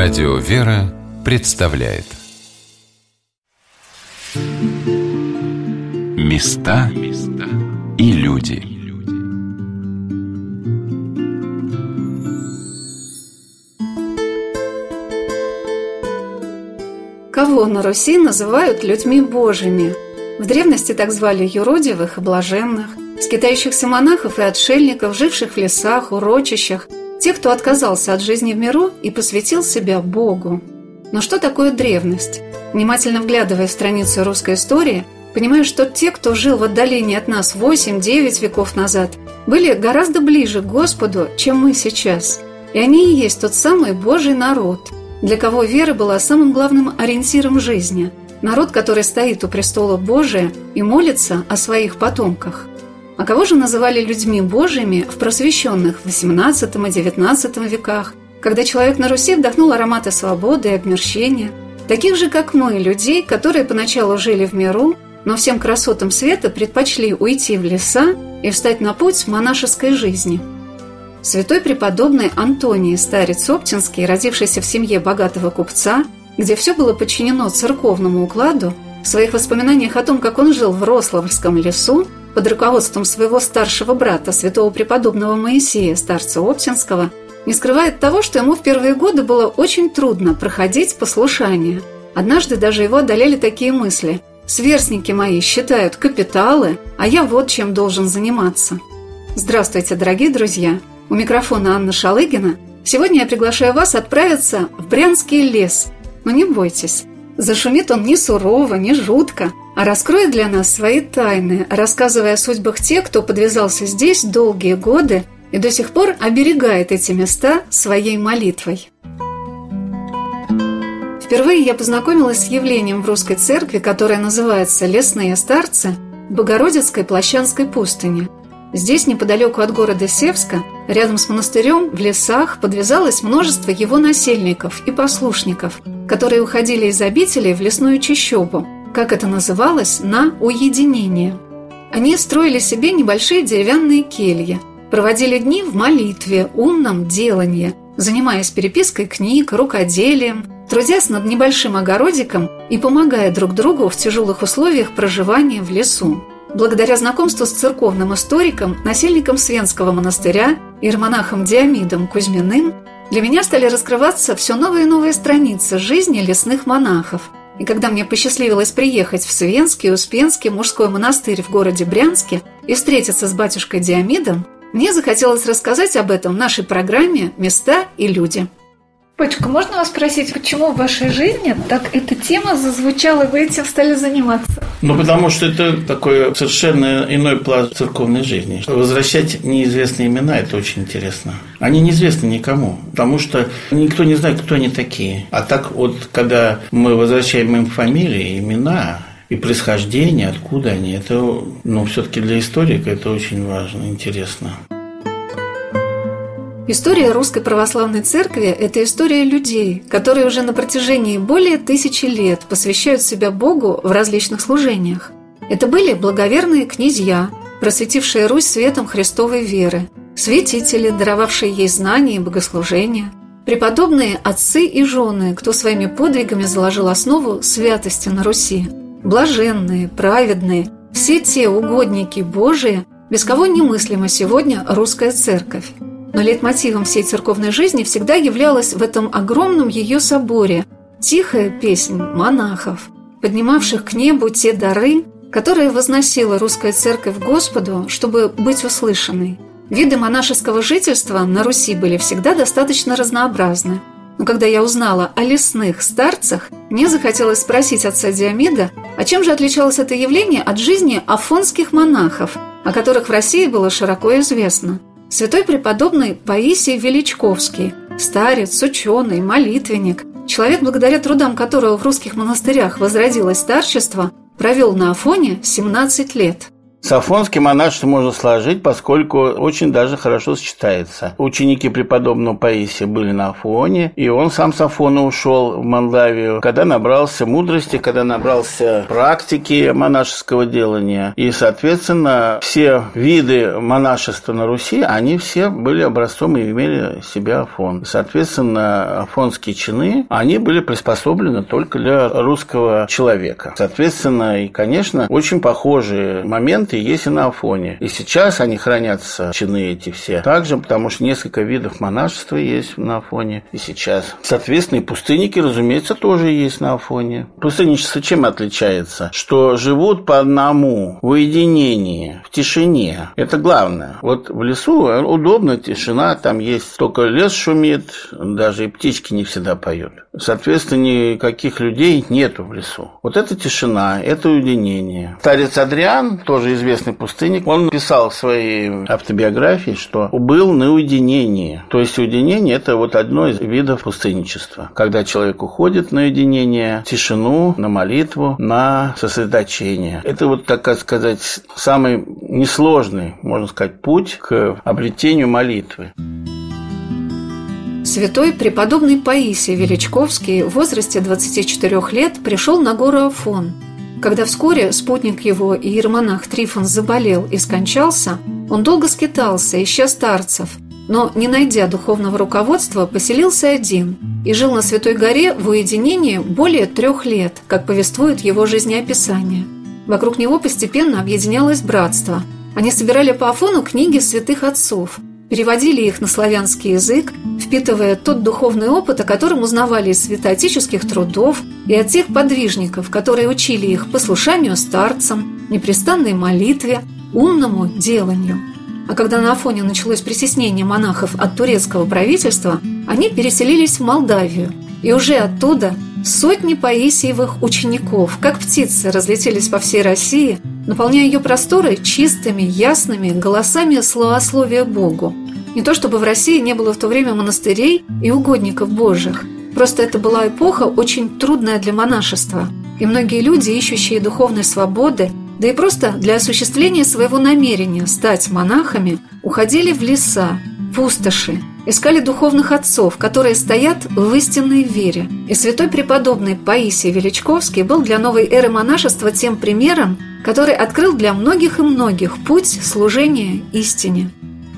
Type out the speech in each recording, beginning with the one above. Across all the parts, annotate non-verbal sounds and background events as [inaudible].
Радио «Вера» представляет Места и люди Кого на Руси называют людьми божьими? В древности так звали юродивых и блаженных, скитающихся монахов и отшельников, живших в лесах, урочищах, тех, кто отказался от жизни в миру и посвятил себя Богу. Но что такое древность? Внимательно вглядывая в страницу русской истории, понимаю, что те, кто жил в отдалении от нас 8-9 веков назад, были гораздо ближе к Господу, чем мы сейчас. И они и есть тот самый Божий народ, для кого вера была самым главным ориентиром жизни. Народ, который стоит у престола Божия и молится о своих потомках. А кого же называли людьми Божьими в просвещенных XVIII и XIX веках, когда человек на Руси вдохнул ароматы свободы и обмерщения, таких же, как мы, людей, которые поначалу жили в миру, но всем красотам света предпочли уйти в леса и встать на путь монашеской жизни. Святой преподобный Антоний, старец Оптинский, родившийся в семье богатого купца, где все было подчинено церковному укладу, в своих воспоминаниях о том, как он жил в Рославльском лесу, под руководством своего старшего брата, святого преподобного Моисея, старца Оптинского, не скрывает того, что ему в первые годы было очень трудно проходить послушание. Однажды даже его одолели такие мысли «Сверстники мои считают капиталы, а я вот чем должен заниматься». Здравствуйте, дорогие друзья! У микрофона Анна Шалыгина. Сегодня я приглашаю вас отправиться в Брянский лес. Но не бойтесь, зашумит он не сурово, не жутко – а раскроет для нас свои тайны, рассказывая о судьбах тех, кто подвязался здесь долгие годы и до сих пор оберегает эти места своей молитвой. Впервые я познакомилась с явлением в русской церкви, которое называется «Лесные старцы» в Богородицкой Плащанской пустыне. Здесь, неподалеку от города Севска, рядом с монастырем, в лесах подвязалось множество его насельников и послушников, которые уходили из обители в лесную чащобу – как это называлось, на уединение. Они строили себе небольшие деревянные кельи, проводили дни в молитве, умном делании, занимаясь перепиской книг, рукоделием, трудясь над небольшим огородиком и помогая друг другу в тяжелых условиях проживания в лесу. Благодаря знакомству с церковным историком, насельником Свенского монастыря, иеромонахом Диамидом Кузьминым, для меня стали раскрываться все новые и новые страницы жизни лесных монахов – и когда мне посчастливилось приехать в Свенский, Успенский мужской монастырь в городе Брянске и встретиться с батюшкой Диамидом, мне захотелось рассказать об этом в нашей программе «Места и люди». Батюшка, можно вас спросить, почему в вашей жизни так эта тема зазвучала, и вы этим стали заниматься? Ну, потому что это такой совершенно иной пласт церковной жизни. Возвращать неизвестные имена – это очень интересно. Они неизвестны никому, потому что никто не знает, кто они такие. А так вот, когда мы возвращаем им фамилии, имена, и происхождение, откуда они, это, ну, все-таки для историка это очень важно, интересно. История Русской Православной Церкви – это история людей, которые уже на протяжении более тысячи лет посвящают себя Богу в различных служениях. Это были благоверные князья, просветившие Русь светом Христовой веры, святители, даровавшие ей знания и богослужения, преподобные отцы и жены, кто своими подвигами заложил основу святости на Руси, блаженные, праведные, все те угодники Божии, без кого немыслима сегодня русская церковь. Но лейтмотивом всей церковной жизни всегда являлась в этом огромном ее соборе тихая песнь монахов, поднимавших к небу те дары, которые возносила русская церковь Господу, чтобы быть услышанной. Виды монашеского жительства на Руси были всегда достаточно разнообразны. Но когда я узнала о лесных старцах, мне захотелось спросить отца Диамида, а чем же отличалось это явление от жизни афонских монахов, о которых в России было широко известно. Святой преподобный Паисий Величковский, старец, ученый, молитвенник, человек, благодаря трудам которого в русских монастырях возродилось старчество, провел на Афоне 17 лет. С афонским монашеством можно сложить, поскольку очень даже хорошо сочетается. Ученики преподобного Паисия были на Афоне, и он сам с Афона ушел в Молдавию, когда набрался мудрости, когда набрался практики монашеского делания. И, соответственно, все виды монашества на Руси, они все были образцом и имели себя Афон. Соответственно, афонские чины, они были приспособлены только для русского человека. Соответственно, и, конечно, очень похожие моменты есть и на Афоне. И сейчас они хранятся, чины эти все. Также, потому что несколько видов монашества есть на Афоне и сейчас. Соответственно, и пустынники, разумеется, тоже есть на Афоне. Пустынничество чем отличается? Что живут по одному, в уединении, в тишине. Это главное. Вот в лесу удобно, тишина, там есть только лес шумит, даже и птички не всегда поют. Соответственно, никаких людей нету в лесу. Вот это тишина, это уединение. Старец Адриан, тоже известный пустынник, он писал в своей автобиографии, что был на уединении. То есть уединение – это вот одно из видов пустынничества. Когда человек уходит на уединение, тишину, на молитву, на сосредоточение. Это вот, так сказать, самый несложный, можно сказать, путь к обретению молитвы. Святой преподобный Паисий Величковский в возрасте 24 лет пришел на гору Афон. Когда вскоре спутник его и иеромонах Трифон заболел и скончался, он долго скитался, ища старцев, но, не найдя духовного руководства, поселился один и жил на Святой горе в уединении более трех лет, как повествует его жизнеописание. Вокруг него постепенно объединялось братство. Они собирали по Афону книги святых отцов – переводили их на славянский язык, впитывая тот духовный опыт, о котором узнавали из святоотеческих трудов и от тех подвижников, которые учили их послушанию старцам, непрестанной молитве, умному деланию. А когда на Афоне началось притеснение монахов от турецкого правительства, они переселились в Молдавию, и уже оттуда сотни Паисиевых учеников, как птицы, разлетелись по всей России – наполняя ее просторы чистыми, ясными голосами словословия Богу. Не то чтобы в России не было в то время монастырей и угодников Божьих, просто это была эпоха очень трудная для монашества, и многие люди, ищущие духовной свободы, да и просто для осуществления своего намерения стать монахами, уходили в леса, пустоши, искали духовных отцов, которые стоят в истинной вере. И святой преподобный Паисий Величковский был для новой эры монашества тем примером, который открыл для многих и многих путь служения истине.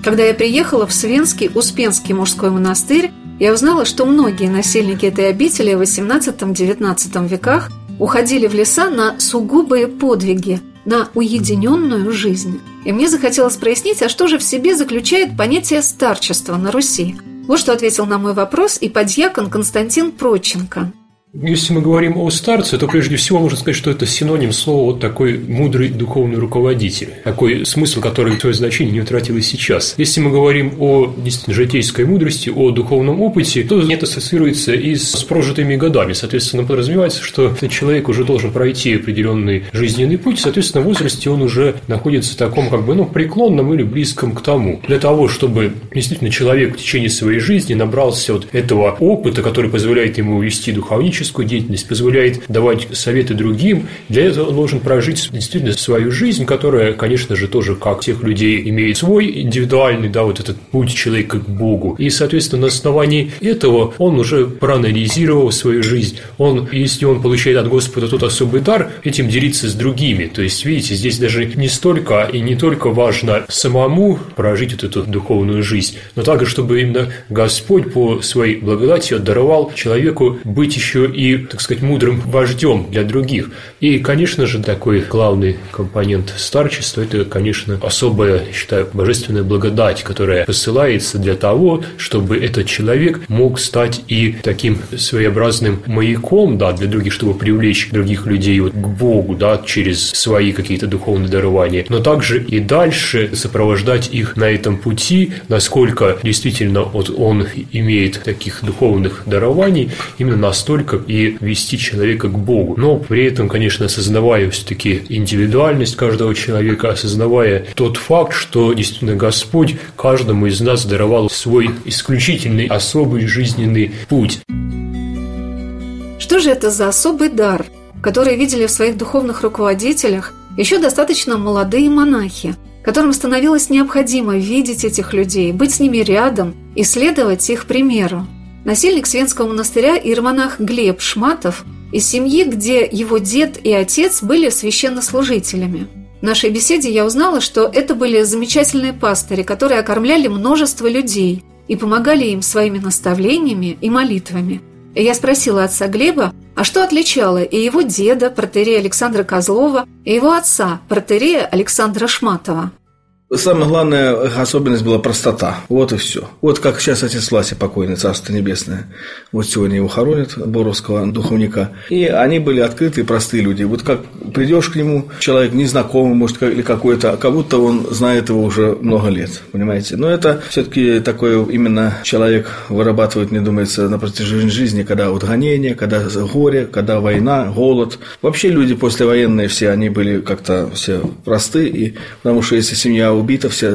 Когда я приехала в Свенский Успенский мужской монастырь, я узнала, что многие насельники этой обители в XVIII-XIX веках уходили в леса на сугубые подвиги, на уединенную жизнь. И мне захотелось прояснить, а что же в себе заключает понятие старчества на Руси. Вот что ответил на мой вопрос и подьякон Константин Проченко. Если мы говорим о старце, то прежде всего можно сказать, что это синоним слова вот такой мудрый духовный руководитель. Такой смысл, который свое значение не утратил и сейчас. Если мы говорим о действительно житейской мудрости, о духовном опыте, то это ассоциируется и с прожитыми годами. Соответственно, подразумевается, что человек уже должен пройти определенный жизненный путь, соответственно, в возрасте он уже находится в таком как бы ну, преклонном или близком к тому. Для того, чтобы действительно человек в течение своей жизни набрался вот этого опыта, который позволяет ему вести духовничество, творческую деятельность, позволяет давать советы другим. Для этого он должен прожить действительно свою жизнь, которая, конечно же, тоже, как всех людей, имеет свой индивидуальный, да, вот этот путь человека к Богу. И, соответственно, на основании этого он уже проанализировал свою жизнь. Он, если он получает от Господа тот особый дар, этим делиться с другими. То есть, видите, здесь даже не столько и не только важно самому прожить вот эту духовную жизнь, но также, чтобы именно Господь по своей благодати даровал человеку быть еще и, так сказать, мудрым вождем для других. И, конечно же, такой главный компонент старчества – это, конечно, особая, считаю, божественная благодать, которая посылается для того, чтобы этот человек мог стать и таким своеобразным маяком, да, для других, чтобы привлечь других людей вот к Богу, да, через свои какие-то духовные дарования, но также и дальше сопровождать их на этом пути, насколько действительно вот он имеет таких духовных дарований, именно настолько, и вести человека к Богу. Но при этом, конечно, осознавая все-таки индивидуальность каждого человека, осознавая тот факт, что действительно Господь каждому из нас даровал свой исключительный, особый жизненный путь. Что же это за особый дар, который видели в своих духовных руководителях еще достаточно молодые монахи, которым становилось необходимо видеть этих людей, быть с ними рядом и следовать их примеру. Насельник Свенского монастыря иеромонах Глеб Шматов из семьи, где его дед и отец были священнослужителями. В нашей беседе я узнала, что это были замечательные пастыри, которые окормляли множество людей и помогали им своими наставлениями и молитвами. И я спросила отца Глеба, а что отличало и его деда, протерея Александра Козлова, и его отца, протерея Александра Шматова? Самая главная особенность была простота. Вот и все. Вот как сейчас отец Власи покойный, Царство Небесное. Вот сегодня его хоронят, Боровского духовника. И они были открытые, простые люди. Вот как придешь к нему, человек незнакомый, может, или какой-то, как будто он знает его уже много лет, понимаете. Но это все-таки такой именно человек вырабатывает, мне думается, на протяжении жизни, когда вот гонение, когда горе, когда война, голод. Вообще люди послевоенные все, они были как-то все просты, и потому что если семья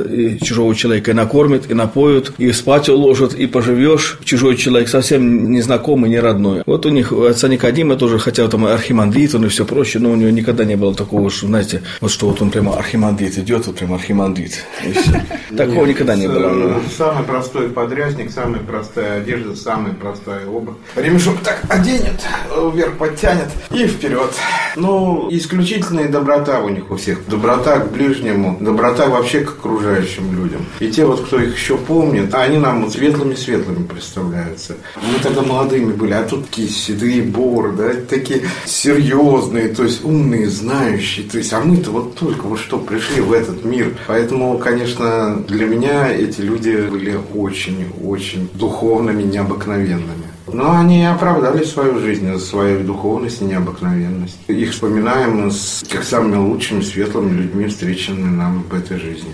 и чужого человека и накормят, и напоют, и спать уложат, и поживешь. Чужой человек совсем незнакомый, не родной. Вот у них отца Никодима тоже, хотя там архимандрит, он и все прочее, но у него никогда не было такого, что, знаете, вот что вот он прямо архимандрит идет, вот прямо архимандрит. [laughs] Такого никогда не было. Самый простой подрясник, самая простая одежда, самая простая обувь. Ремешок так оденет, вверх подтянет и вперед. Ну, исключительная доброта у них у всех. Доброта к ближнему, доброта вообще вообще к окружающим людям. И те вот, кто их еще помнит, они нам светлыми-светлыми представляются. Мы тогда молодыми были, а тут такие седые боры, да, такие серьезные, то есть умные, знающие. То есть, а мы-то вот только вот что пришли в этот мир. Поэтому, конечно, для меня эти люди были очень-очень духовными, необыкновенными. Но они оправдали свою жизнь, свою духовность и необыкновенность. Их вспоминаем с, как самыми лучшими, светлыми людьми, встреченными нам в этой жизни.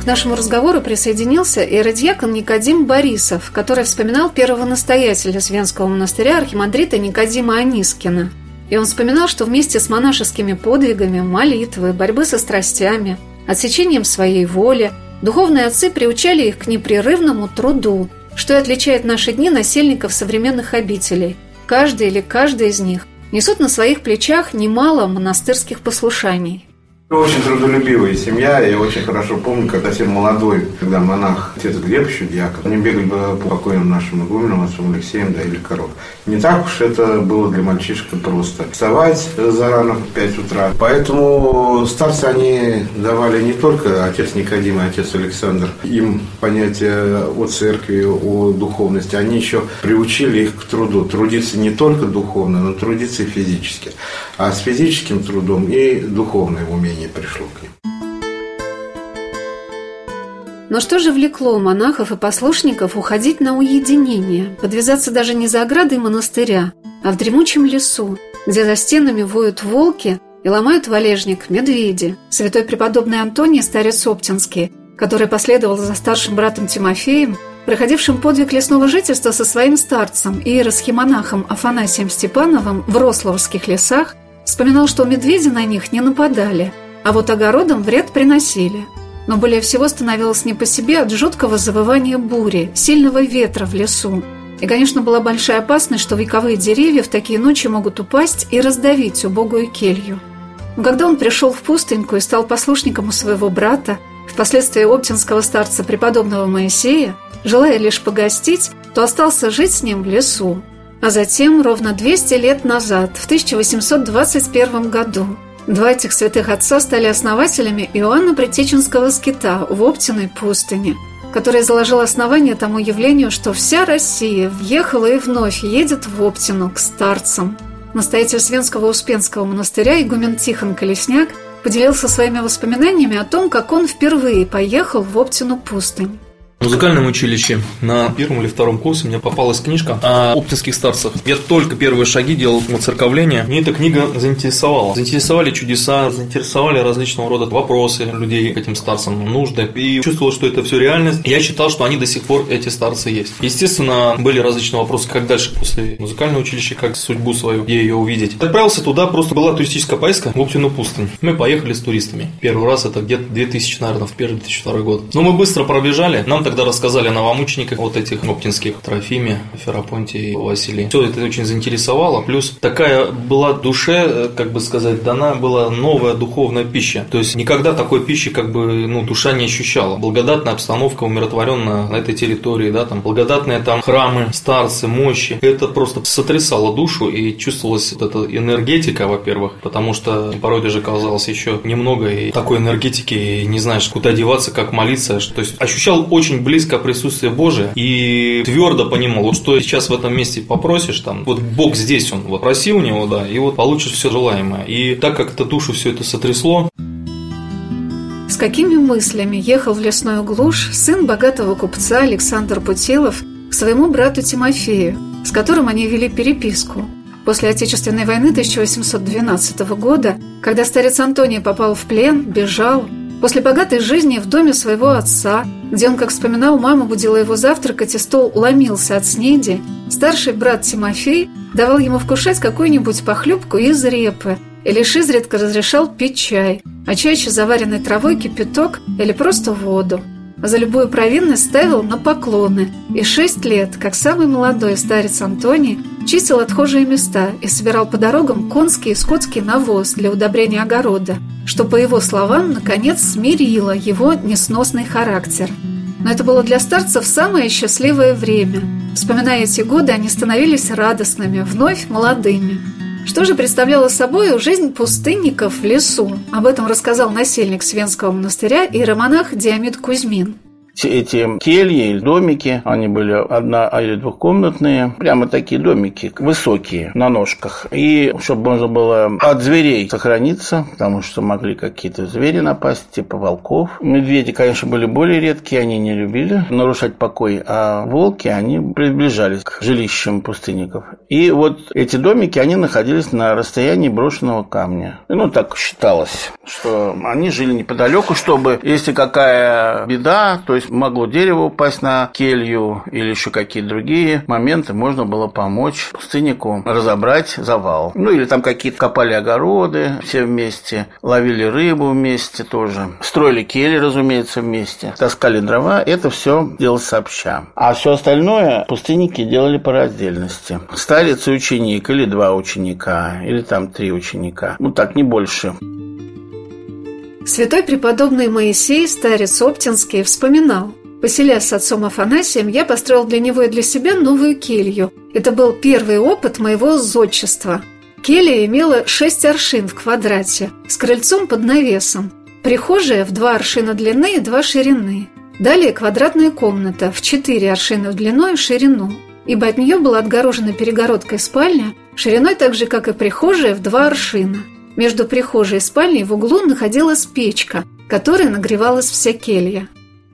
К нашему разговору присоединился иеродьякон Никодим Борисов, который вспоминал первого настоятеля Свенского монастыря архимандрита Никодима Анискина. И он вспоминал, что вместе с монашескими подвигами, молитвой, борьбы со страстями, отсечением своей воли, духовные отцы приучали их к непрерывному труду – что и отличает наши дни насельников современных обителей. Каждый или каждая из них несут на своих плечах немало монастырских послушаний. Очень трудолюбивая семья. Я очень хорошо помню, когда совсем молодой, когда монах, отец Глеб еще диакон, они бегали бы по покойным нашим игуменам, отцом Алексеем, да, или коров. Не так уж это было для мальчишка просто. Вставать зарано в 5 утра. Поэтому старцы они давали не только отец Никодим и отец Александр, им понятие о церкви, о духовности. Они еще приучили их к труду. Трудиться не только духовно, но трудиться и физически. А с физическим трудом и духовное умение пришло к ним. Но что же влекло монахов и послушников уходить на уединение, подвязаться даже не за оградой монастыря, а в дремучем лесу, где за стенами воют волки и ломают валежник медведи? Святой преподобный Антоний, старец Оптинский, который последовал за старшим братом Тимофеем, проходившим подвиг лесного жительства со своим старцем и иеросхимонахом Афанасием Степановым в Рословских лесах, вспоминал, что медведи на них не нападали – а вот огородам вред приносили. Но более всего становилось не по себе от жуткого завывания бури, сильного ветра в лесу. И, конечно, была большая опасность, что вековые деревья в такие ночи могут упасть и раздавить убогую келью. Но когда он пришел в пустыньку и стал послушником у своего брата, впоследствии оптинского старца преподобного Моисея, желая лишь погостить, то остался жить с ним в лесу. А затем, ровно 200 лет назад, в 1821 году, Два этих святых отца стали основателями Иоанна Притеченского скита в Оптиной пустыне, который заложил основание тому явлению, что вся Россия въехала и вновь едет в Оптину к старцам. Настоятель Свенского Успенского монастыря игумен Тихон Колесняк поделился своими воспоминаниями о том, как он впервые поехал в Оптину пустынь. Музыкальном училище на первом или втором курсе мне попалась книжка о оптинских старцах. Я только первые шаги делал воцерковление. Мне эта книга заинтересовала. Заинтересовали чудеса, заинтересовали различного рода вопросы людей к этим старцам, нужды. И чувствовал, что это все реальность. Я считал, что они до сих пор, эти старцы, есть. Естественно, были различные вопросы, как дальше после музыкального училища, как судьбу свою, где ее увидеть. Отправился туда, просто была туристическая поездка в Оптину пустынь. Мы поехали с туристами. Первый раз это где-то 2000, наверное, в первый 2002 год. Но мы быстро пробежали. Нам так когда рассказали о новомучениках, вот этих оптинских, Трофиме, Ферапонте и Василии, все это очень заинтересовало. Плюс такая была душе, э, как бы сказать, дана была новая духовная пища. То есть никогда такой пищи как бы ну, душа не ощущала. Благодатная обстановка умиротворенная на этой территории, да, там благодатные там храмы, старцы, мощи. Это просто сотрясало душу и чувствовалась вот эта энергетика, во-первых, потому что порой даже казалось еще немного и такой энергетики, и не знаешь, куда деваться, как молиться. То есть ощущал очень близко присутствие Божие и твердо понимал, вот что сейчас в этом месте попросишь, там, вот Бог здесь, он вот проси у него, да, и вот получишь все желаемое. И так как это душу все это сотрясло, с какими мыслями ехал в лесную глушь сын богатого купца Александр Путилов к своему брату Тимофею, с которым они вели переписку. После Отечественной войны 1812 года, когда старец Антоний попал в плен, бежал, после богатой жизни в доме своего отца, где он, как вспоминал, мама будила его завтракать, и стол ломился от снеди, старший брат Тимофей давал ему вкушать какую-нибудь похлебку из репы – и лишь изредка разрешал пить чай, а чаще заваренной травой кипяток или просто воду. За любую провинность ставил на поклоны, и шесть лет, как самый молодой старец Антоний, чистил отхожие места и собирал по дорогам конский и скотский навоз для удобрения огорода, что, по его словам, наконец смирило его несносный характер. Но это было для старцев самое счастливое время. Вспоминая эти годы, они становились радостными, вновь молодыми. Что же представляла собой жизнь пустынников в лесу? Об этом рассказал насельник Свенского монастыря и романах Диамид Кузьмин эти кельи или домики, они были одна- или двухкомнатные, прямо такие домики, высокие, на ножках. И чтобы можно было от зверей сохраниться, потому что могли какие-то звери напасть, типа волков. Медведи, конечно, были более редкие, они не любили нарушать покой, а волки, они приближались к жилищам пустынников. И вот эти домики, они находились на расстоянии брошенного камня. Ну, так считалось, что они жили неподалеку, чтобы, если какая беда, то есть есть могло дерево упасть на келью или еще какие-то другие моменты, можно было помочь пустыннику разобрать завал. Ну или там какие-то копали огороды все вместе, ловили рыбу вместе тоже, строили кельи, разумеется, вместе, таскали дрова, это все делалось сообща. А все остальное пустынники делали по раздельности. Старец и ученик, или два ученика, или там три ученика. Ну так, не больше. Святой преподобный Моисей, старец Оптинский, вспоминал. Поселясь с отцом Афанасием, я построил для него и для себя новую келью. Это был первый опыт моего зодчества. Келья имела шесть аршин в квадрате, с крыльцом под навесом. Прихожая в два аршина длины и два ширины. Далее квадратная комната в четыре аршина в длину и ширину, ибо от нее была отгорожена перегородкой спальня, шириной так же, как и прихожая, в два аршина – между прихожей и спальней в углу находилась печка, которой нагревалась вся келья.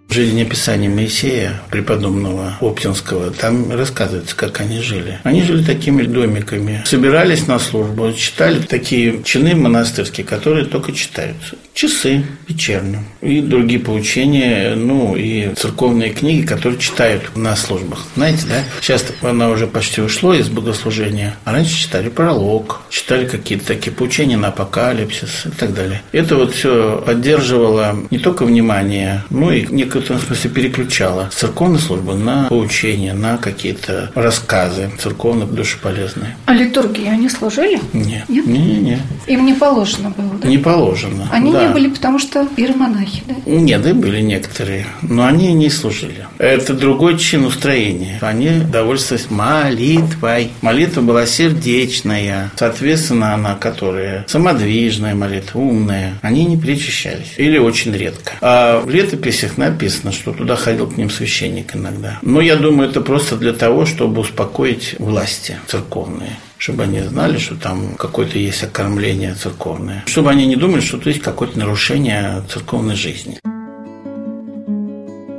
В жизнеописании Моисея, преподобного Оптинского, там рассказывается, как они жили. Они жили такими домиками, собирались на службу, читали такие чины монастырские, которые только читаются. Часы вечерние и другие поучения, ну и церковные книги, которые читают на службах. Знаете, да? Сейчас она уже почти ушло из богослужения, а раньше читали пролог, читали какие-то такие поучения на апокалипсис и так далее. Это вот все поддерживало не только внимание, но и в этом смысле переключала церковную службу на поучения, на какие-то рассказы церковные, душеполезные. А литургии они служили? Нет. Нет? Не, не, не. Им не положено было, да? Не положено. Они да. Не были, потому что иеромонахи, да? Нет, да были некоторые, но они не служили. Это другой чин устроения. Они довольствовались молитвой. Молитва была сердечная. Соответственно, она, которая самодвижная молитва, умная, они не причащались. Или очень редко. А в летописях написано, написано, что туда ходил к ним священник иногда. Но я думаю, это просто для того, чтобы успокоить власти церковные чтобы они знали, что там какое-то есть окормление церковное, чтобы они не думали, что тут есть какое-то нарушение церковной жизни.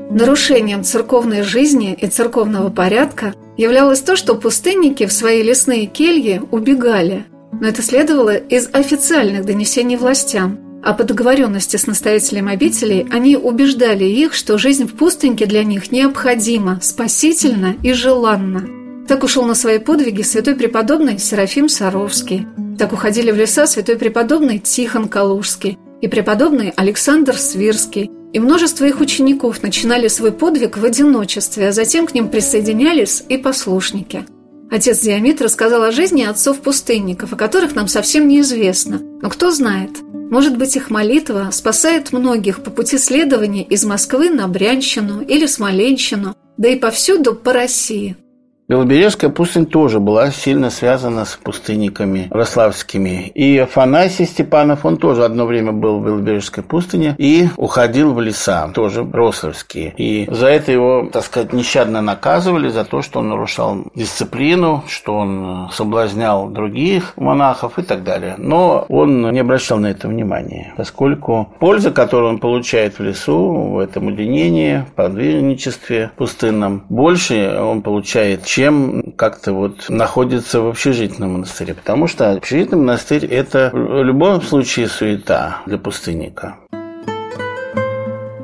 Нарушением церковной жизни и церковного порядка являлось то, что пустынники в свои лесные кельи убегали. Но это следовало из официальных донесений властям – а по договоренности с настоятелем обителей они убеждали их, что жизнь в пустыньке для них необходима, спасительна и желанна. Так ушел на свои подвиги святой преподобный Серафим Саровский. Так уходили в леса святой преподобный Тихон Калужский и преподобный Александр Свирский, и множество их учеников начинали свой подвиг в одиночестве, а затем к ним присоединялись и послушники. Отец Диамит рассказал о жизни отцов-пустынников, о которых нам совсем неизвестно. Но кто знает, может быть, их молитва спасает многих по пути следования из Москвы на Брянщину или Смоленщину, да и повсюду по России – Белобережская пустынь тоже была сильно связана с пустынниками рославскими. И Афанасий Степанов, он тоже одно время был в Белобережской пустыне и уходил в леса, тоже рославские. И за это его, так сказать, нещадно наказывали, за то, что он нарушал дисциплину, что он соблазнял других монахов и так далее. Но он не обращал на это внимания, поскольку польза, которую он получает в лесу, в этом уединении, подвижничестве пустынном, больше он получает, чем чем как-то вот находится в общежитном монастыре. Потому что общежитный монастырь – это в любом случае суета для пустынника.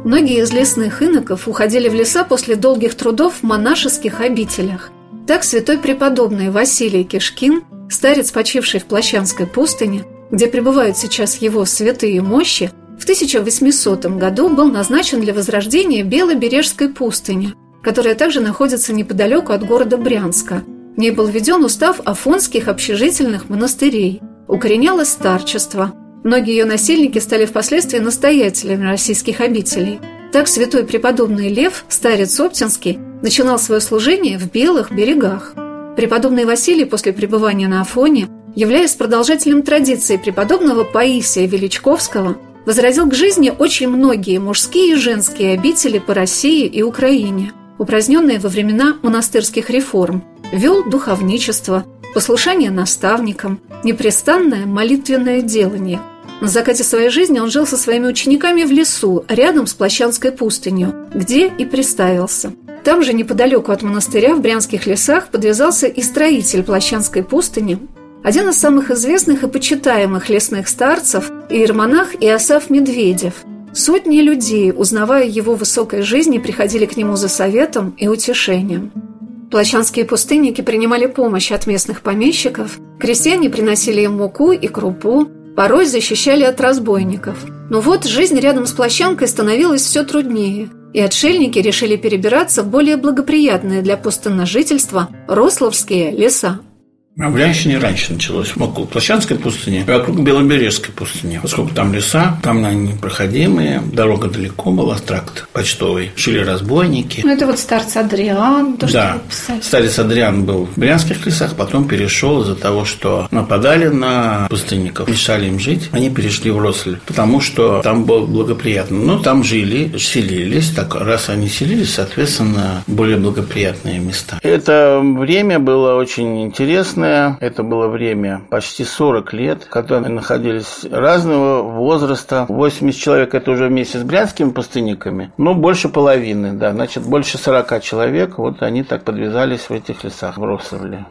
Многие из лесных иноков уходили в леса после долгих трудов в монашеских обителях. Так святой преподобный Василий Кишкин, старец, почивший в Плащанской пустыне, где пребывают сейчас его святые мощи, в 1800 году был назначен для возрождения Белобережской пустыни – которая также находится неподалеку от города Брянска. В ней был введен устав афонских общежительных монастырей. Укоренялось старчество. Многие ее насильники стали впоследствии настоятелями российских обителей. Так святой преподобный Лев, старец Оптинский, начинал свое служение в Белых берегах. Преподобный Василий после пребывания на Афоне, являясь продолжателем традиции преподобного Паисия Величковского, возразил к жизни очень многие мужские и женские обители по России и Украине – упраздненные во времена монастырских реформ, вел духовничество, послушание наставникам, непрестанное молитвенное делание. На закате своей жизни он жил со своими учениками в лесу, рядом с Плащанской пустынью, где и приставился. Там же, неподалеку от монастыря, в Брянских лесах, подвязался и строитель Плащанской пустыни, один из самых известных и почитаемых лесных старцев – иеромонах Иосаф Медведев – Сотни людей, узнавая его высокой жизни, приходили к нему за советом и утешением. Плачанские пустынники принимали помощь от местных помещиков, крестьяне приносили им муку и крупу, порой защищали от разбойников. Но вот жизнь рядом с плащанкой становилась все труднее, и отшельники решили перебираться в более благоприятные для пустынножительства Рословские леса. А в Брянщине раньше началось, около Площадской пустыни, вокруг Белобережской пустыни. Поскольку там леса, там они непроходимые, дорога далеко была, тракт почтовый, шили разбойники. Ну, это вот старец Адриан, то, да. что старец Адриан был в Брянских лесах, потом перешел из-за того, что нападали на пустынников, мешали им жить, они перешли в Росль, потому что там было благоприятно. Ну, там жили, селились, так раз они селились, соответственно, более благоприятные места. Это время было очень интересное, Главное, это было время почти 40 лет, мы находились разного возраста. 80 человек это уже вместе с брянскими пустынниками, но больше половины, да, значит, больше 40 человек, вот они так подвязались в этих лесах в Росовле.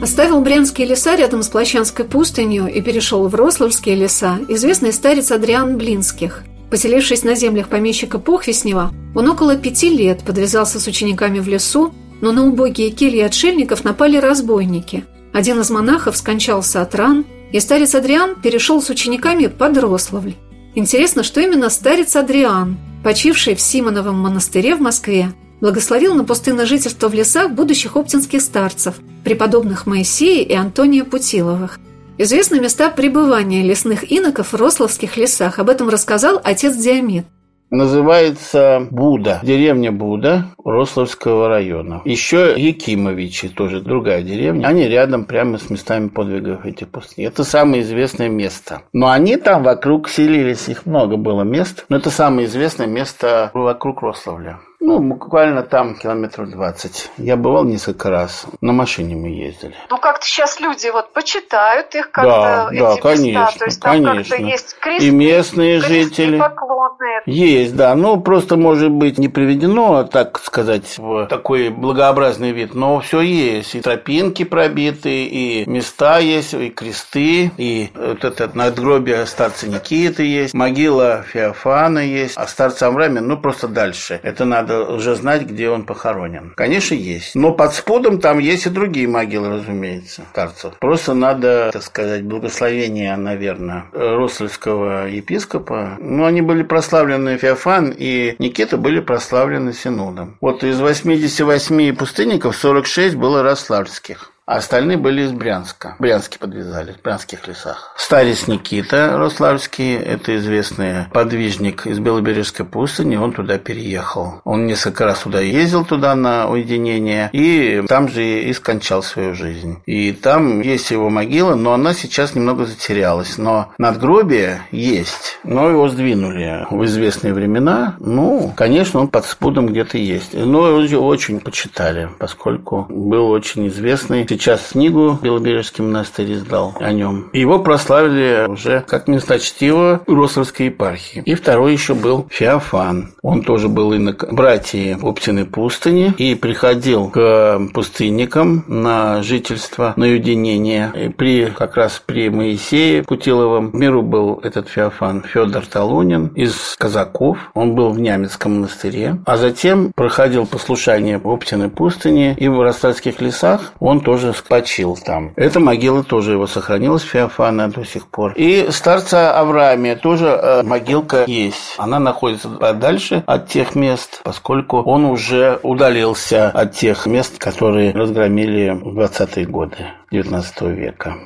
Оставил Брянские леса рядом с Плащанской пустынью и перешел в Рославские леса известный старец Адриан Блинских. Поселившись на землях помещика Похвеснева, он около пяти лет подвязался с учениками в лесу но на убогие кельи отшельников напали разбойники. Один из монахов скончался от ран, и старец Адриан перешел с учениками под Рославль. Интересно, что именно старец Адриан, почивший в Симоновом монастыре в Москве, благословил на пустынное жительство в лесах будущих оптинских старцев, преподобных Моисея и Антония Путиловых. Известны места пребывания лесных иноков в Рославских лесах. Об этом рассказал отец Диамет. Называется Буда, деревня Буда Рославского района. Еще Якимовичи, тоже другая деревня. Они рядом прямо с местами подвигов этих пустынь. Это самое известное место. Но они там вокруг селились, их много было мест. Но это самое известное место вокруг Рославля. Ну, буквально там километров 20. Я бывал несколько раз. На машине мы ездили. Ну, как-то сейчас люди вот почитают их как-то, да, эти да, места. конечно, То есть там конечно. как-то есть кресты, И местные кресты, жители. поклонные. Есть, да. Ну, просто, может быть, не приведено, так сказать, в такой благообразный вид. Но все есть. И тропинки пробиты, и места есть, и кресты, и вот это надгробие старца Никиты есть, могила Феофана есть, а старца Амрами, ну, просто дальше. Это надо надо уже знать, где он похоронен. Конечно, есть. Но под спудом там есть и другие могилы, разумеется, старцев. Просто надо, так сказать, благословение, наверное, Рослевского епископа. Ну, они были прославлены Феофан и Никита были прославлены Синодом. Вот из 88 пустынников 46 было рославских а остальные были из Брянска. Брянске подвязали, в брянских лесах. Старец Никита Рославский, это известный подвижник из Белобережской пустыни, он туда переехал. Он несколько раз туда ездил, туда на уединение, и там же и скончал свою жизнь. И там есть его могила, но она сейчас немного затерялась. Но надгробие есть, но его сдвинули в известные времена. Ну, конечно, он под спудом где-то есть. Но его очень почитали, поскольку был очень известный сейчас книгу Белобережский монастырь издал о нем. Его прославили уже как месточтиво Рославской епархии. И второй еще был Феофан. Он тоже был инок братья Оптиной пустыни и приходил к пустынникам на жительство, на уединение. И при, как раз при Моисее Путиловом миру был этот Феофан Федор Талунин из казаков. Он был в Нямецком монастыре. А затем проходил послушание в Оптиной пустыне и в Ростовских лесах он тоже тоже почил там. Эта могила тоже его сохранилась, Феофана до сих пор. И старца Авраамия тоже э, могилка есть. Она находится подальше от тех мест, поскольку он уже удалился от тех мест, которые разгромили в 20-е годы 19 века.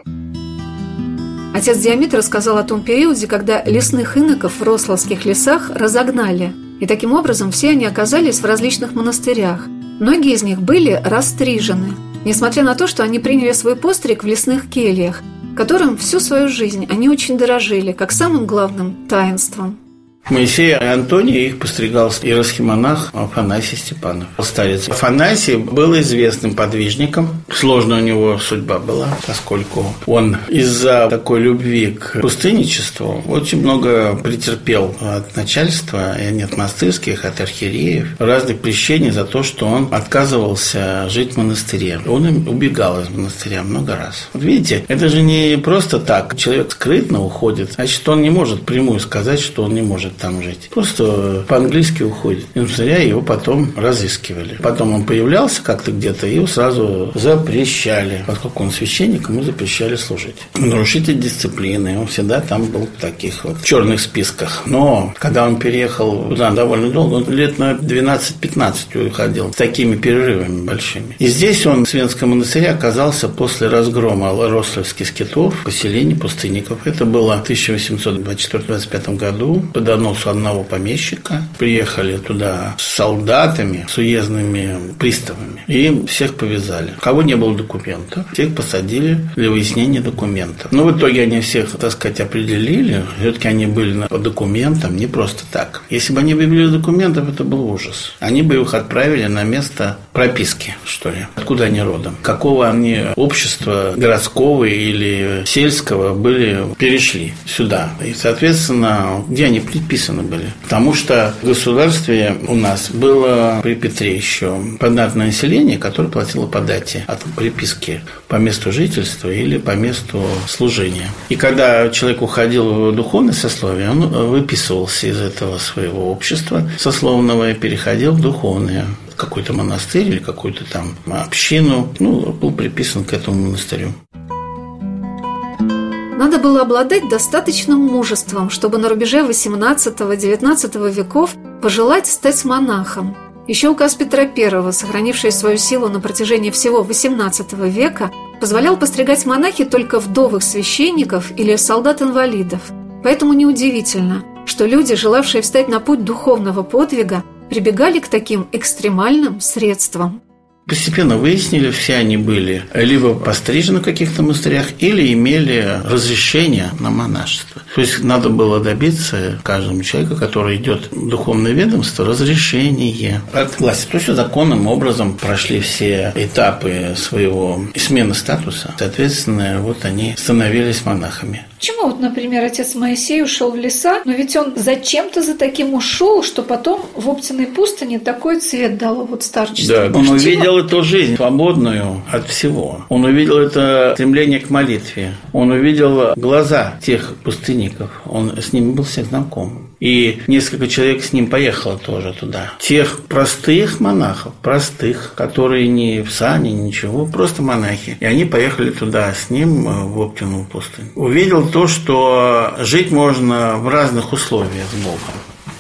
Отец Диамит рассказал о том периоде, когда лесных иноков в Рославских лесах разогнали. И таким образом все они оказались в различных монастырях. Многие из них были растрижены – несмотря на то, что они приняли свой постриг в лесных кельях, которым всю свою жизнь они очень дорожили, как самым главным таинством. Моисей и Антоний их постригал иеросхимонах Афанасий Степанов. Старец Афанасий был известным подвижником. Сложная у него судьба была, поскольку он из-за такой любви к пустынничеству очень много претерпел от начальства, и не от монастырских, от архиереев, разных прещений за то, что он отказывался жить в монастыре. Он убегал из монастыря много раз. Вот видите, это же не просто так. Человек скрытно уходит, значит, он не может прямую сказать, что он не может может там жить. Просто по-английски уходит. И царя его потом разыскивали. Потом он появлялся как-то где-то, и его сразу запрещали. Поскольку он священник, ему запрещали служить. Нарушитель дисциплины. Он всегда там был в таких вот черных списках. Но когда он переехал туда довольно долго, он лет на 12-15 уходил с такими перерывами большими. И здесь он в Свенском монастыре оказался после разгрома Рославских скитов, поселений пустынников. Это было в 1824-25 году. Под доносу одного помещика. Приехали туда с солдатами, с уездными приставами. И всех повязали. У кого не было документов, всех посадили для выяснения документов. Но в итоге они всех, так сказать, определили. Все-таки они были по документам, не просто так. Если бы они вывели документов, это был ужас. Они бы их отправили на место прописки, что ли. Откуда они родом? Какого они общества городского или сельского были, перешли сюда. И, соответственно, где они предписаны были. Потому что в государстве у нас было при Петре еще податное население, которое платило по дате от приписки по месту жительства или по месту служения. И когда человек уходил в духовное сословие, он выписывался из этого своего общества сословного и переходил в духовное какой-то монастырь или какую-то там общину, ну, был приписан к этому монастырю. Надо было обладать достаточным мужеством, чтобы на рубеже XVIII-XIX веков пожелать стать монахом. Еще указ Петра I, сохранивший свою силу на протяжении всего XVIII века, позволял постригать монахи только вдовых священников или солдат-инвалидов. Поэтому неудивительно, что люди, желавшие встать на путь духовного подвига, прибегали к таким экстремальным средствам. Постепенно выяснили, все они были либо пострижены в каких-то монастырях, или имели разрешение на монашество. То есть надо было добиться каждому человеку, который идет в духовное ведомство, разрешение от власти. То есть законным образом прошли все этапы своего смены статуса. Соответственно, вот они становились монахами. Почему вот, например, отец Моисей ушел в леса, но ведь он зачем-то за таким ушел, что потом в Оптиной пустыне такой цвет дало вот старчество? Да, он увидел эту жизнь свободную от всего. Он увидел это стремление к молитве. Он увидел глаза тех пустынников. Он с ними был всех знаком. И несколько человек с ним поехало тоже туда. Тех простых монахов, простых, которые не в сане, ничего, просто монахи. И они поехали туда с ним э, в Оптину пустыню. Увидел то, что жить можно в разных условиях с Богом.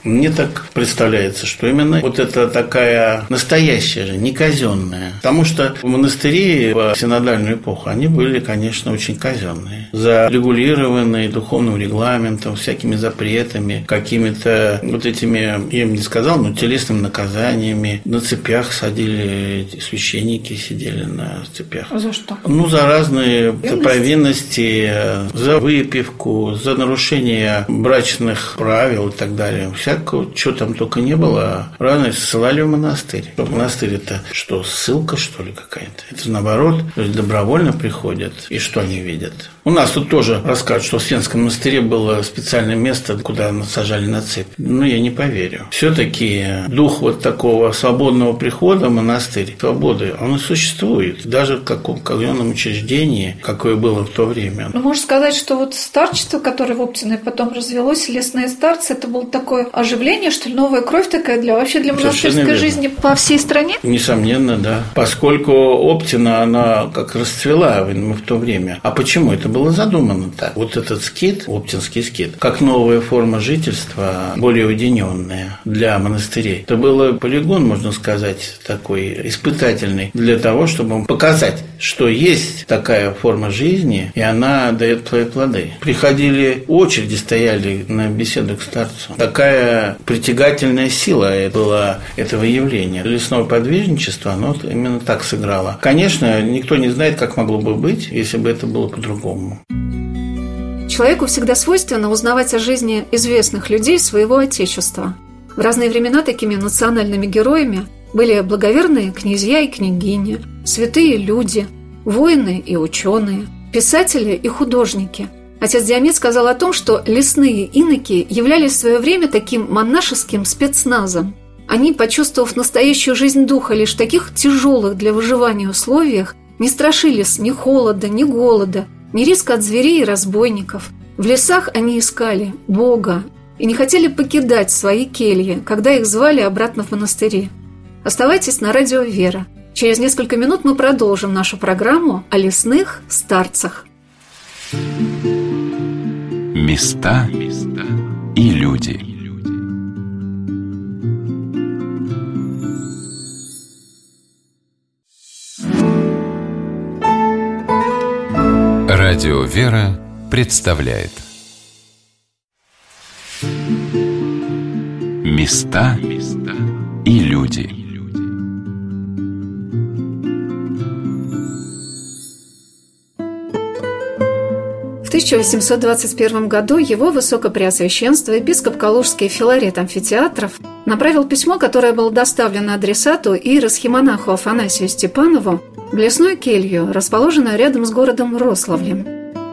Мне так представляется, что именно вот это такая настоящая же, не казенная. Потому что монастыри в синодальную эпоху, они были, конечно, очень казенные. Зарегулированные духовным регламентом, всякими запретами, какими-то вот этими, я им не сказал, но телесными наказаниями. На цепях садили, священники сидели на цепях. За что? Ну, за разные провинности, за выпивку, за нарушение брачных правил и так далее. Вся всякого, что там только не было, рано ссылали в монастырь. Монастырь это что, ссылка, что ли, какая-то? Это наоборот, то есть добровольно приходят, и что они видят? У нас тут тоже расскажут, что в Свенском монастыре было специальное место, куда нас сажали на цепь. Ну, я не поверю. Все-таки дух вот такого свободного прихода в монастырь, свободы, он и существует. Даже в каком казенном учреждении, какое было в то время. Ну, можно сказать, что вот старчество, которое в Оптиной потом развелось, лесные старцы, это было такое оживление, что ли, новая кровь такая для вообще для монастырской жизни по всей стране? Несомненно, да. Поскольку Оптина, она как расцвела в, то время. А почему? Это было задумано так. Вот этот скит, Оптинский скит, как новая форма жительства, более уединенная для монастырей. Это был полигон, можно сказать, такой испытательный для того, чтобы показать, что есть такая форма жизни, и она дает плоды. Приходили, очереди стояли на беседу к старцу. Такая притягательная сила была этого явления. Лесное подвижничество, оно именно так сыграло. Конечно, никто не знает, как могло бы быть, если бы это было по-другому. Человеку всегда свойственно узнавать о жизни известных людей своего отечества. В разные времена такими национальными героями были благоверные князья и княгини, святые люди, воины и ученые, писатели и художники – Отец Диамет сказал о том, что лесные иноки являлись в свое время таким монашеским спецназом. Они, почувствовав настоящую жизнь духа лишь в таких тяжелых для выживания условиях, не страшились ни холода, ни голода, ни риска от зверей и разбойников. В лесах они искали Бога и не хотели покидать свои кельи, когда их звали обратно в монастыри. Оставайтесь на радио «Вера». Через несколько минут мы продолжим нашу программу о лесных старцах. thank you Места и люди. Радио «Вера» представляет Места и люди. 1821 году его Высокопреосвященство епископ Калужский Филарет Амфитеатров направил письмо, которое было доставлено адресату и расхимонаху Афанасию Степанову в лесную келью, расположенную рядом с городом Рославлем.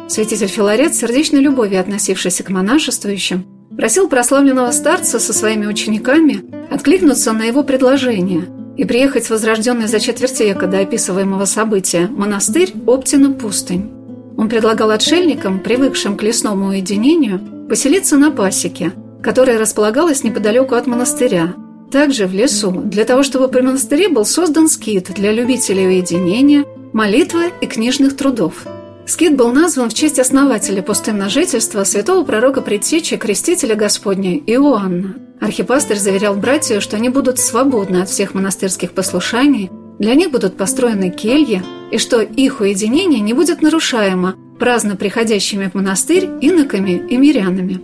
Святитель Филарет, сердечной любовью относившийся к монашествующим, просил прославленного старца со своими учениками откликнуться на его предложение и приехать в возрожденный за четверть века до описываемого события монастырь Оптина-Пустынь. Он предлагал отшельникам, привыкшим к лесному уединению, поселиться на пасеке, которая располагалась неподалеку от монастыря, также в лесу, для того, чтобы при монастыре был создан скит для любителей уединения, молитвы и книжных трудов. Скит был назван в честь основателя пустынного жительства святого пророка предтечи крестителя Господня Иоанна. Архипастырь заверял братью, что они будут свободны от всех монастырских послушаний для них будут построены кельи, и что их уединение не будет нарушаемо праздно приходящими в монастырь иноками и мирянами.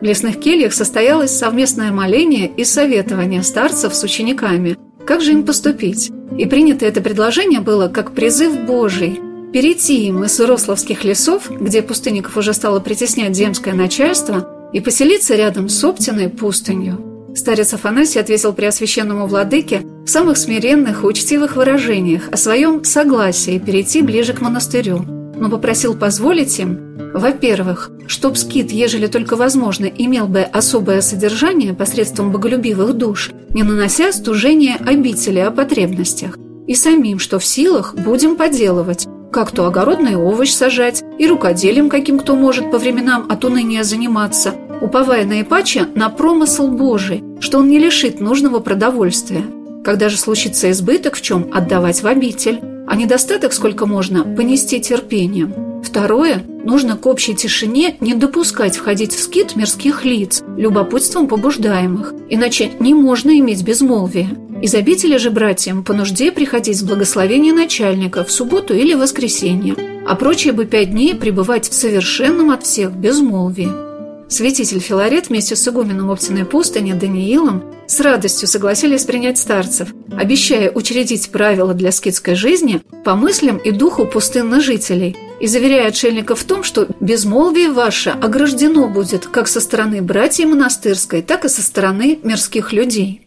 В лесных кельях состоялось совместное моление и советование старцев с учениками, как же им поступить. И принято это предложение было как призыв Божий – перейти им из Рославских лесов, где пустынников уже стало притеснять земское начальство, и поселиться рядом с Оптиной пустынью – Старец Афанасий ответил Преосвященному Владыке в самых смиренных учтивых выражениях о своем согласии перейти ближе к монастырю, но попросил позволить им, во-первых, чтоб скит, ежели только возможно, имел бы особое содержание посредством боголюбивых душ, не нанося стужения обители о потребностях, и самим, что в силах, будем поделывать, как то огородный овощ сажать и рукоделием, каким кто может по временам от уныния заниматься – уповая наипаче на промысл Божий, что он не лишит нужного продовольствия. Когда же случится избыток в чем, отдавать в обитель, а недостаток сколько можно понести терпением. Второе – нужно к общей тишине не допускать входить в скит мирских лиц, любопытством побуждаемых, иначе не можно иметь безмолвие. Из обители же братьям по нужде приходить с благословения начальника в субботу или воскресенье, а прочие бы пять дней пребывать в совершенном от всех безмолвии. Святитель Филарет вместе с игуменом Оптиной пустыни Даниилом с радостью согласились принять старцев, обещая учредить правила для скитской жизни по мыслям и духу пустынных жителей и заверяя отшельников в том, что безмолвие ваше ограждено будет как со стороны братьей монастырской, так и со стороны мирских людей.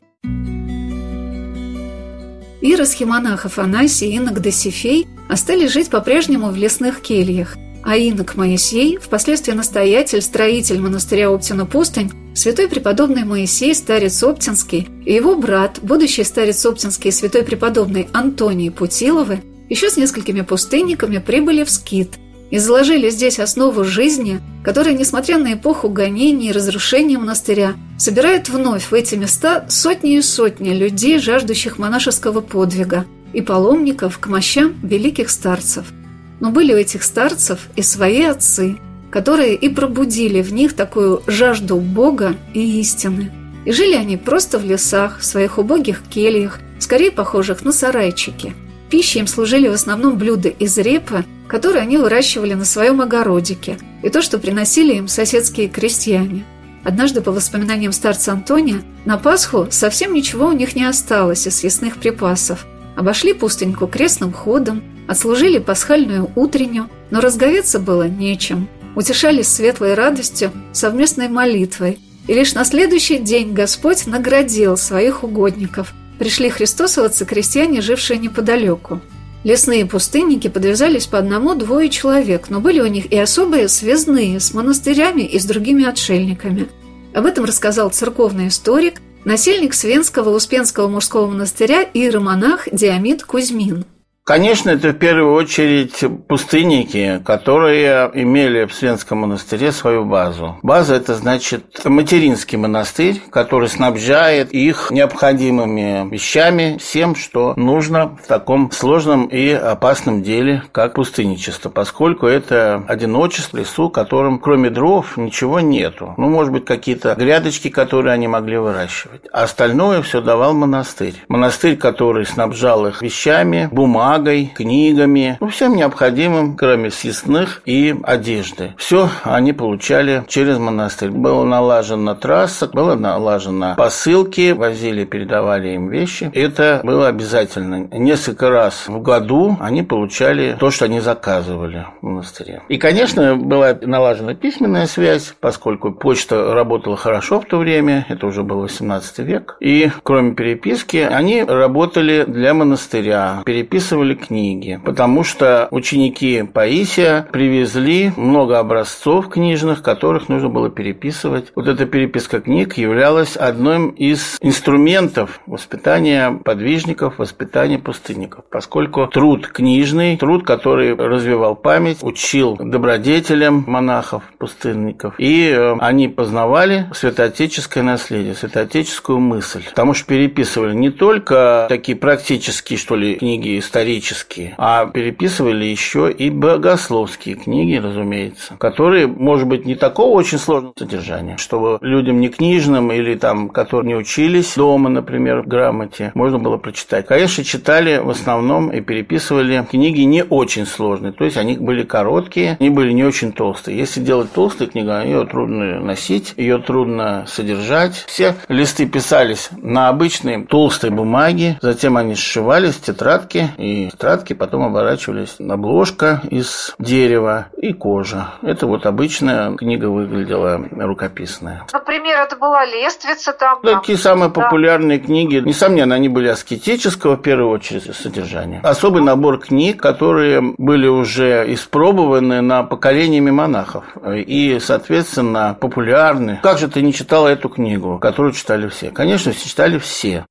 Иросхимонах Афанасий и инок Досифей остались жить по-прежнему в лесных кельях – а инок Моисей, впоследствии настоятель, строитель монастыря Оптина Пустынь, святой преподобный Моисей, старец Оптинский, и его брат, будущий старец Оптинский, святой преподобный Антоний Путиловы, еще с несколькими пустынниками прибыли в Скит и заложили здесь основу жизни, которая, несмотря на эпоху гонений и разрушения монастыря, собирает вновь в эти места сотни и сотни людей, жаждущих монашеского подвига, и паломников к мощам великих старцев – но были у этих старцев и свои отцы, которые и пробудили в них такую жажду Бога и истины. И жили они просто в лесах, в своих убогих кельях, скорее похожих на сарайчики. Пищей им служили в основном блюда из репы, которые они выращивали на своем огородике, и то, что приносили им соседские крестьяне. Однажды, по воспоминаниям старца Антония, на Пасху совсем ничего у них не осталось из съестных припасов. Обошли пустыньку крестным ходом, Отслужили пасхальную утреннюю, но разговеться было нечем. Утешались светлой радостью, совместной молитвой. И лишь на следующий день Господь наградил своих угодников. Пришли христосоваться крестьяне, жившие неподалеку. Лесные пустынники подвязались по одному-двое человек, но были у них и особые связные с монастырями и с другими отшельниками. Об этом рассказал церковный историк, насельник Свенского Успенского мужского монастыря и иеромонах Диамид Кузьмин. Конечно, это в первую очередь пустынники, которые имели в Свенском монастыре свою базу. База – это значит материнский монастырь, который снабжает их необходимыми вещами, всем, что нужно в таком сложном и опасном деле, как пустынничество, поскольку это одиночество лесу, которым кроме дров ничего нету. Ну, может быть, какие-то грядочки, которые они могли выращивать. А остальное все давал монастырь. Монастырь, который снабжал их вещами, бумагой, бумагой, книгами, ну, всем необходимым, кроме съестных и одежды. Все они получали через монастырь. Была налажена трасса, было налажено посылки, возили, передавали им вещи. Это было обязательно. Несколько раз в году они получали то, что они заказывали в монастыре. И, конечно, была налажена письменная связь, поскольку почта работала хорошо в то время, это уже был 18 век. И, кроме переписки, они работали для монастыря, переписывали переписывали книги, потому что ученики Паисия привезли много образцов книжных, которых нужно было переписывать. Вот эта переписка книг являлась одним из инструментов воспитания подвижников, воспитания пустынников, поскольку труд книжный, труд, который развивал память, учил добродетелям монахов, пустынников, и э, они познавали святоотеческое наследие, святоотеческую мысль, потому что переписывали не только такие практические, что ли, книги исторические, исторические, а переписывали еще и богословские книги, разумеется, которые, может быть, не такого очень сложного содержания, чтобы людям не книжным или там, которые не учились дома, например, в грамоте, можно было прочитать. Конечно, читали в основном и переписывали книги не очень сложные, то есть они были короткие, они были не очень толстые. Если делать толстую книгу, ее трудно носить, ее трудно содержать. Все листы писались на обычной толстой бумаге, затем они сшивались в тетрадки и тетрадки потом оборачивались обложка из дерева и кожа. Это вот обычная книга выглядела рукописная. Например, это была лествица там. Такие самые да. популярные книги, несомненно, они были аскетического в первую очередь содержания. Особый набор книг, которые были уже испробованы на поколениями монахов и, соответственно, популярны. Как же ты не читала эту книгу, которую читали все? Конечно, читали все.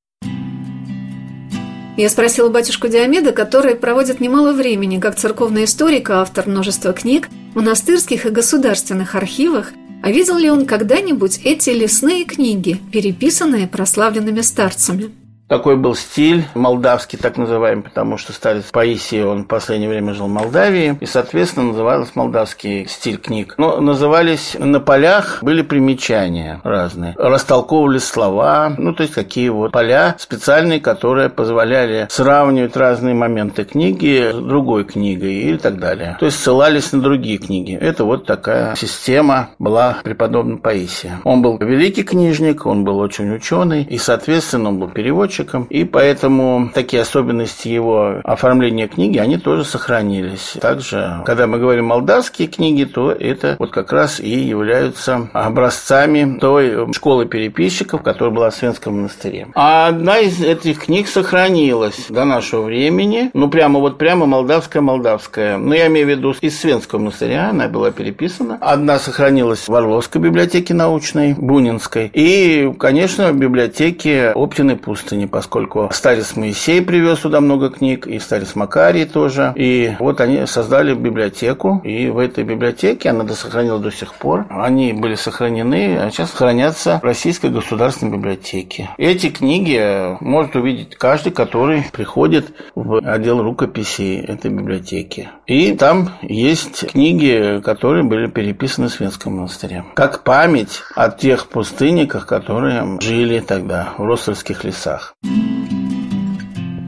Я спросила батюшку Диомеда, который проводит немало времени как церковный историк, автор множества книг, монастырских и государственных архивах, А видел ли он когда-нибудь эти лесные книги, переписанные прославленными старцами? Такой был стиль молдавский, так называемый, потому что старец Паисий, он в последнее время жил в Молдавии, и, соответственно, назывался молдавский стиль книг. Но назывались на полях, были примечания разные. Растолковывали слова, ну, то есть такие вот поля специальные, которые позволяли сравнивать разные моменты книги с другой книгой и так далее. То есть ссылались на другие книги. Это вот такая система была преподобного Паисия. Он был великий книжник, он был очень ученый, и, соответственно, он был переводчик, переводчиком, и поэтому такие особенности его оформления книги, они тоже сохранились. Также, когда мы говорим молдавские книги, то это вот как раз и являются образцами той школы переписчиков, которая была в Свенском монастыре. А одна из этих книг сохранилась до нашего времени, ну прямо вот прямо молдавская-молдавская. Но я имею в виду из Свенского монастыря, она была переписана. Одна сохранилась в Орловской библиотеке научной, Бунинской, и, конечно, в библиотеке Оптиной пустыни поскольку старец Моисей привез туда много книг, и старец Макарий тоже. И вот они создали библиотеку, и в этой библиотеке, она сохранилась до сих пор, они были сохранены, а сейчас хранятся в Российской государственной библиотеке. Эти книги может увидеть каждый, который приходит в отдел рукописей этой библиотеки. И там есть книги, которые были переписаны в Свенском монастыре. Как память о тех пустынниках, которые жили тогда в Ростовских лесах.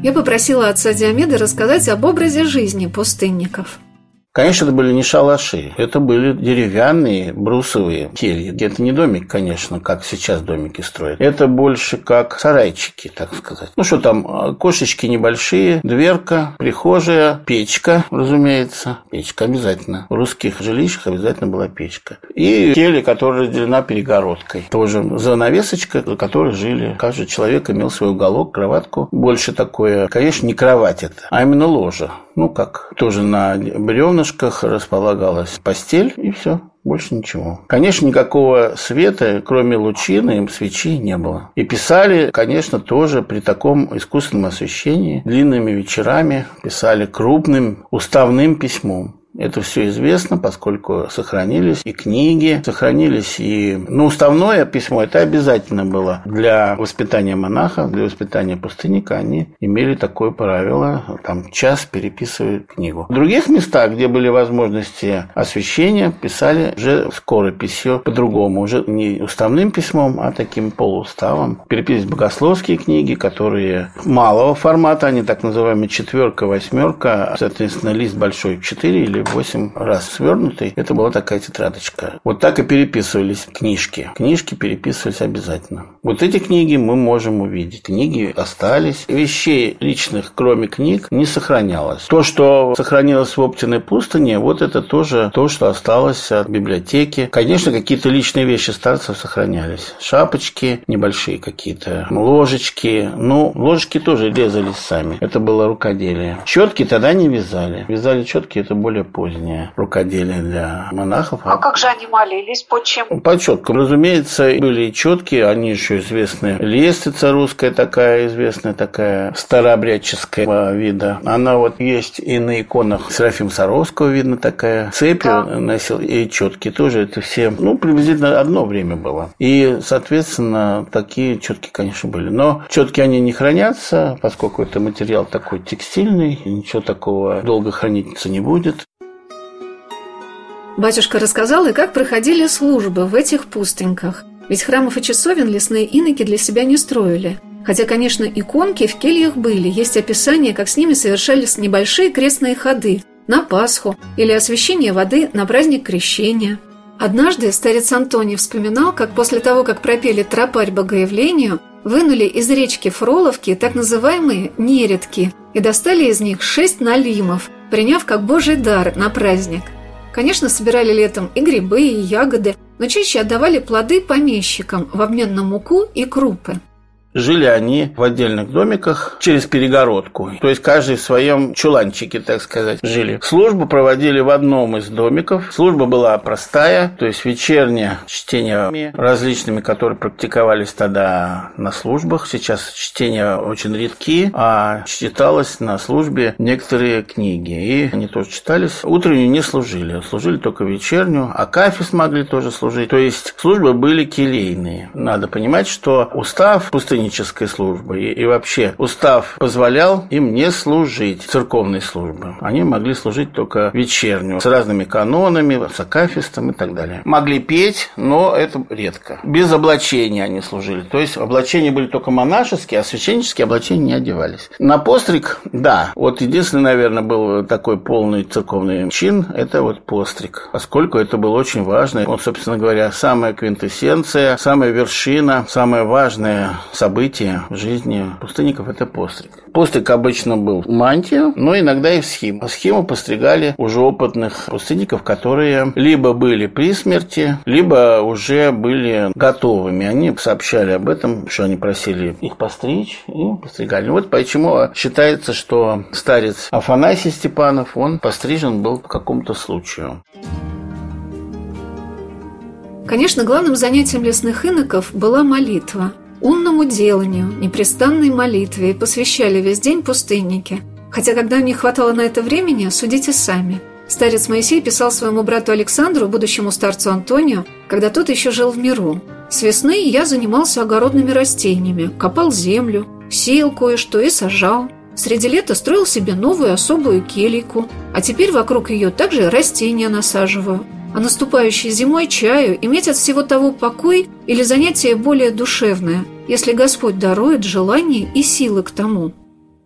Я попросила отца Диомеда рассказать об образе жизни пустынников – Конечно, это были не шалаши, это были деревянные брусовые кельи. Это не домик, конечно, как сейчас домики строят. Это больше как сарайчики, так сказать. Ну что там, а, кошечки небольшие, дверка, прихожая, печка, разумеется. Печка обязательно. В русских жилищах обязательно была печка. И келья, которая разделена перегородкой. Тоже занавесочка, за которой жили. Каждый человек имел свой уголок, кроватку. Больше такое, конечно, не кровать это, а именно ложа. Ну, как тоже на бревнышках располагалась постель, и все. Больше ничего. Конечно, никакого света, кроме лучины, свечи не было. И писали, конечно, тоже при таком искусственном освещении, длинными вечерами, писали крупным уставным письмом. Это все известно, поскольку сохранились и книги, сохранились и... Ну, уставное письмо, это обязательно было для воспитания монаха, для воспитания пустынника. Они имели такое правило, там, час переписывают книгу. В других местах, где были возможности освещения, писали уже скорописью по-другому, уже не уставным письмом, а таким полууставом. Переписывались богословские книги, которые малого формата, они так называемые четверка, восьмерка, соответственно, лист большой 4 или 8 раз свернутый. Это была такая тетрадочка. Вот так и переписывались книжки. Книжки переписывались обязательно. Вот эти книги мы можем увидеть. Книги остались. Вещей личных, кроме книг, не сохранялось. То, что сохранилось в Оптиной пустыне, вот это тоже то, что осталось от библиотеки. Конечно, какие-то личные вещи старцев сохранялись. Шапочки небольшие какие-то, ложечки. Ну, ложечки тоже резались сами. Это было рукоделие. Четки тогда не вязали. Вязали четки, это более позднее рукоделие для монахов. А как же они молились? По чем? По четкам. Разумеется, были четкие, они еще известны. Лестница русская такая, известная такая, старообрядческого вида. Она вот есть и на иконах Серафим Саровского видно такая. Цепи да. носил и четки тоже. Это все, ну, приблизительно одно время было. И, соответственно, такие четки, конечно, были. Но четки они не хранятся, поскольку это материал такой текстильный, ничего такого долго храниться не будет. Батюшка рассказал и как проходили службы в этих пустыньках. Ведь храмов и часовен лесные иноки для себя не строили. Хотя, конечно, иконки в кельях были, есть описание, как с ними совершались небольшие крестные ходы на Пасху или освящение воды на праздник Крещения. Однажды старец Антоний вспоминал, как после того, как пропели тропарь Богоявлению, вынули из речки Фроловки так называемые нередки и достали из них шесть налимов, приняв как божий дар на праздник – Конечно, собирали летом и грибы, и ягоды, но чаще отдавали плоды помещикам в обмен на муку и крупы. Жили они в отдельных домиках через перегородку. То есть каждый в своем чуланчике, так сказать, жили. Службу проводили в одном из домиков. Служба была простая, то есть вечернее чтение различными, которые практиковались тогда на службах. Сейчас чтения очень редки, а читалось на службе некоторые книги. И они тоже читались. Утреннюю не служили, служили только вечернюю. А кафес могли тоже служить. То есть службы были келейные. Надо понимать, что устав пустыннической службы и, и вообще устав позволял им не служить церковной службы. Они могли служить только вечернюю, с разными канонами, с акафистом и так далее. Могли петь, но это редко. Без облачения они служили. То есть облачения были только монашеские, а священнические облачения не одевались. На постриг, да, вот единственный, наверное, был такой полный церковный чин, это вот постриг, поскольку это было очень важно. Он, собственно говоря, самая квинтэссенция, самая вершина, самое важное событие в жизни пустынников – это постриг. Постриг обычно был в мантию, но иногда и в схиму. Схиму постригали уже опытных пустынников, которые либо были при смерти, либо уже были готовыми. Они сообщали об этом, что они просили их постричь и постригали. Вот почему считается, что старец Афанасий Степанов, он пострижен был по какому-то случаю. Конечно, главным занятием лесных иноков была молитва. Умному деланию, непрестанной молитве посвящали весь день пустынники. Хотя, когда не хватало на это времени, судите сами. Старец Моисей писал своему брату Александру, будущему старцу Антонию, когда тот еще жил в миру. «С весны я занимался огородными растениями, копал землю, сеял кое-что и сажал. Среди лета строил себе новую особую келейку, а теперь вокруг ее также растения насаживаю а наступающей зимой чаю иметь от всего того покой или занятие более душевное, если Господь дарует желание и силы к тому.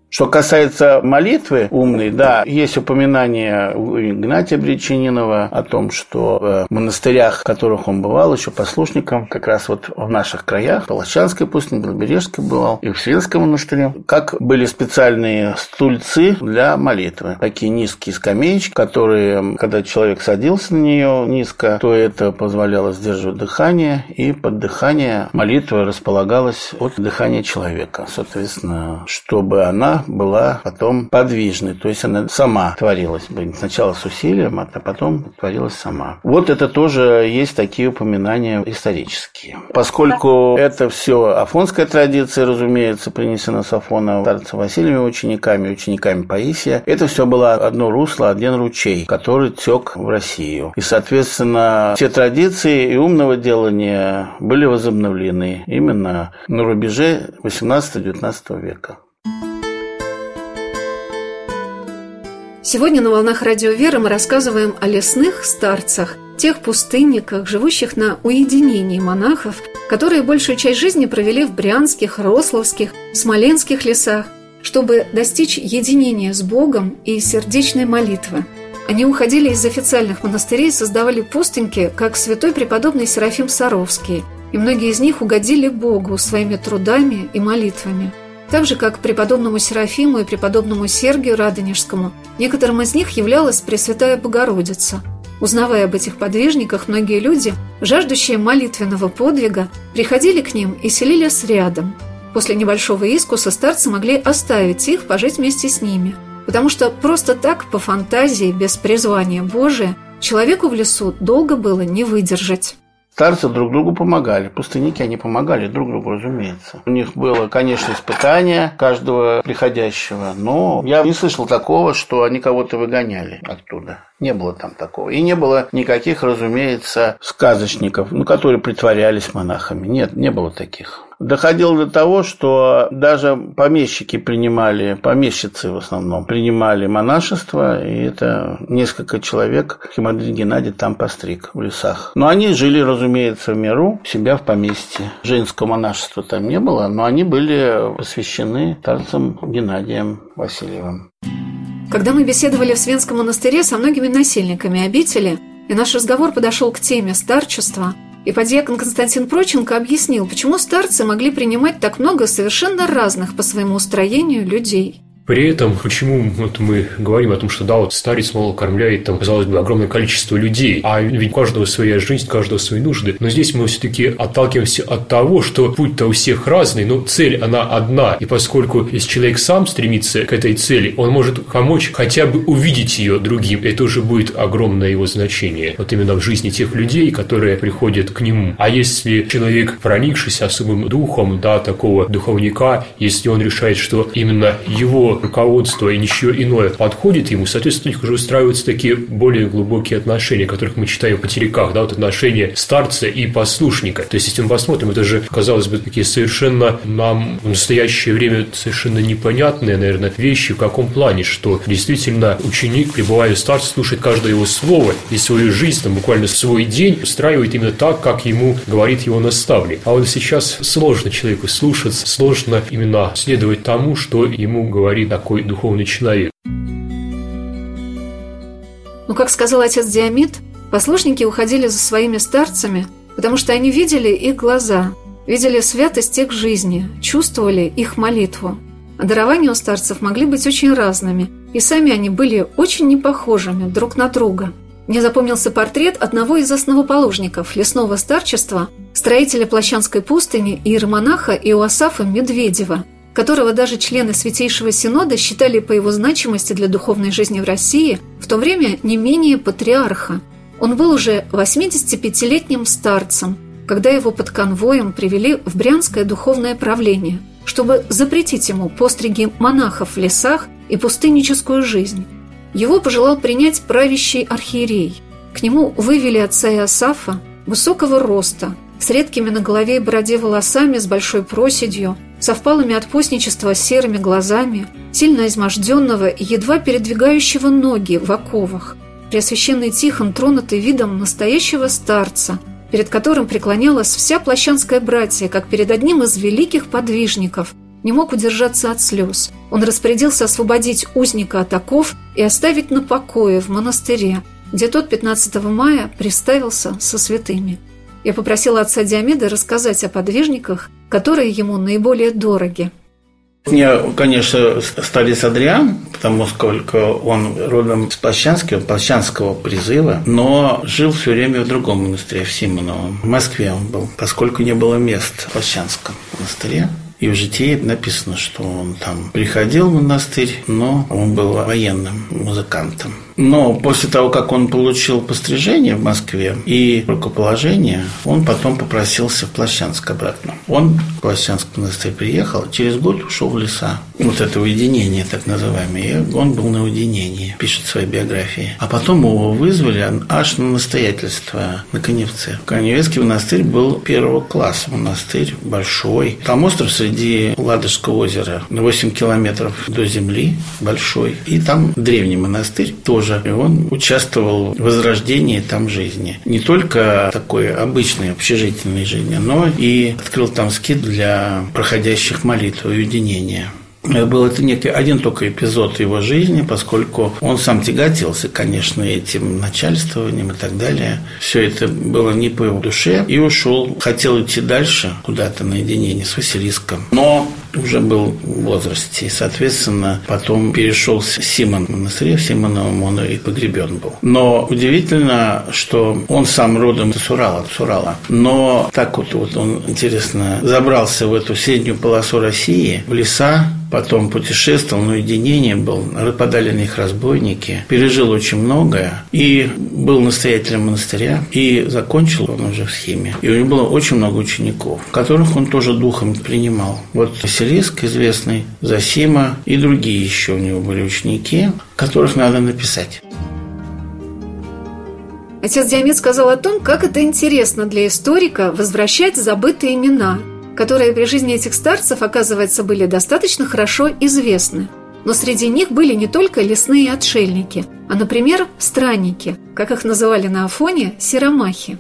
Что касается молитвы умной, да, есть упоминание у Игнатия Бречининова о том, что в монастырях, в которых он бывал еще послушником, как раз вот в наших краях, в Палачанской пустыне, Белобережской бывал, и в Свинском монастыре, как были специальные стульцы для молитвы. Такие низкие скамеечки, которые, когда человек садился на нее низко, то это позволяло сдерживать дыхание, и под дыхание молитва располагалась от дыхания человека. Соответственно, чтобы она была потом подвижной, то есть она сама творилась. Сначала с усилием, а потом творилась сама. Вот это тоже есть такие упоминания исторические. Поскольку да. это все афонская традиция, разумеется, принесена с Афона старца Васильевыми учениками, учениками Паисия, это все было одно русло, один ручей, который тек в Россию. И, соответственно, все традиции и умного делания были возобновлены именно на рубеже 18-19 века. Сегодня на «Волнах Радио Веры» мы рассказываем о лесных старцах, тех пустынниках, живущих на уединении монахов, которые большую часть жизни провели в брянских, рословских, смоленских лесах, чтобы достичь единения с Богом и сердечной молитвы. Они уходили из официальных монастырей и создавали пустыньки, как святой преподобный Серафим Саровский, и многие из них угодили Богу своими трудами и молитвами – так же, как преподобному Серафиму и преподобному Сергию Радонежскому, некоторым из них являлась Пресвятая Богородица. Узнавая об этих подвижниках, многие люди, жаждущие молитвенного подвига, приходили к ним и селились рядом. После небольшого искуса старцы могли оставить их, пожить вместе с ними. Потому что просто так, по фантазии, без призвания Божия, человеку в лесу долго было не выдержать. Старцы друг другу помогали. Пустынники, они помогали друг другу, разумеется. У них было, конечно, испытание каждого приходящего, но я не слышал такого, что они кого-то выгоняли оттуда. Не было там такого. И не было никаких, разумеется, сказочников, ну, которые притворялись монахами. Нет, не было таких. Доходило до того, что даже помещики принимали, помещицы в основном, принимали монашество, и это несколько человек Химадрин Геннадий там постриг в лесах. Но они жили, разумеется, в миру, себя в поместье. Женского монашества там не было, но они были посвящены старцам Геннадием Васильевым. Когда мы беседовали в Свенском монастыре со многими насильниками обители, и наш разговор подошел к теме старчества, и подьякон Константин Проченко объяснил, почему старцы могли принимать так много совершенно разных по своему устроению людей. При этом, почему вот мы говорим о том, что да, вот старец, мол, кормляет там, казалось бы, огромное количество людей, а ведь у каждого своя жизнь, у каждого свои нужды. Но здесь мы все-таки отталкиваемся от того, что путь-то у всех разный, но цель она одна. И поскольку если человек сам стремится к этой цели, он может помочь хотя бы увидеть ее другим. Это уже будет огромное его значение. Вот именно в жизни тех людей, которые приходят к нему. А если человек, проникшись особым духом, да, такого духовника, если он решает, что именно его руководство и ничего иное подходит ему, соответственно, у них уже устраиваются такие более глубокие отношения, которых мы читаем в материках, да, вот отношения старца и послушника. То есть, если мы посмотрим, это же, казалось бы, такие совершенно нам в настоящее время совершенно непонятные, наверное, вещи, в каком плане, что действительно ученик, пребывая в старце, слушает каждое его слово и свою жизнь, там, буквально свой день устраивает именно так, как ему говорит его наставник. А вот сейчас сложно человеку слушаться, сложно именно следовать тому, что ему говорит такой духовный человек. Ну, как сказал отец Диамид, послушники уходили за своими старцами, потому что они видели их глаза, видели святость их жизни, чувствовали их молитву. А дарования у старцев могли быть очень разными, и сами они были очень непохожими друг на друга. Мне запомнился портрет одного из основоположников лесного старчества, строителя Плащанской пустыни и иеромонаха Иоасафа Медведева – которого даже члены Святейшего Синода считали по его значимости для духовной жизни в России в то время не менее патриарха. Он был уже 85-летним старцем, когда его под конвоем привели в Брянское духовное правление, чтобы запретить ему постриги монахов в лесах и пустынническую жизнь. Его пожелал принять правящий архиерей. К нему вывели отца Иосафа, высокого роста, с редкими на голове и бороде волосами, с большой проседью – со впалыми от постничества серыми глазами, сильно изможденного и едва передвигающего ноги в оковах. Преосвященный Тихон, тронутый видом настоящего старца, перед которым преклонялась вся плащанская братья, как перед одним из великих подвижников, не мог удержаться от слез. Он распорядился освободить узника от оков и оставить на покое в монастыре, где тот 15 мая приставился со святыми. Я попросила отца Диомеда рассказать о подвижниках, которые ему наиболее дороги. Мне, конечно, старец Адриан, потому сколько он родом с Плащанского, Плащанского призыва, но жил все время в другом монастыре, в Симоновом. В Москве он был, поскольку не было мест в Плащанском монастыре. И в житии написано, что он там приходил в монастырь, но он был военным музыкантом. Но после того, как он получил пострижение в Москве и рукоположение, он потом попросился в Плащанск обратно. Он в Плащанск монастырь приехал, через год ушел в леса. Вот это уединение, так называемое. Он был на уединении, пишет в своей биографии. А потом его вызвали аж на настоятельство на Коневце. Коневецкий монастырь был первого класса. Монастырь большой. Там остров среди Ладожского озера. 8 километров до земли, большой. И там древний монастырь тоже тоже. И он участвовал в возрождении там жизни. Не только такой обычной общежительной жизни, но и открыл там скид для проходящих молитв уединения. Был это некий один только эпизод его жизни, поскольку он сам тяготился, конечно, этим начальствованием и так далее. Все это было не по его душе. И ушел, хотел идти дальше, куда-то наедине с Василиском. Но уже был в возрасте. И, соответственно, потом перешел Симон в монастыре, в Симоновом он и погребен был. Но удивительно, что он сам родом с Урала, с Урала. Но так вот, вот он, интересно, забрался в эту среднюю полосу России, в леса, потом путешествовал, но единение был, нападали на них разбойники, пережил очень многое и был настоятелем монастыря, и закончил он уже в схеме. И у него было очень много учеников, которых он тоже духом принимал. Вот Василиск известный, Засима и другие еще у него были ученики, которых надо написать. Отец Диамет сказал о том, как это интересно для историка возвращать забытые имена – которые при жизни этих старцев, оказывается, были достаточно хорошо известны. Но среди них были не только лесные отшельники, а, например, странники, как их называли на Афоне, серомахи.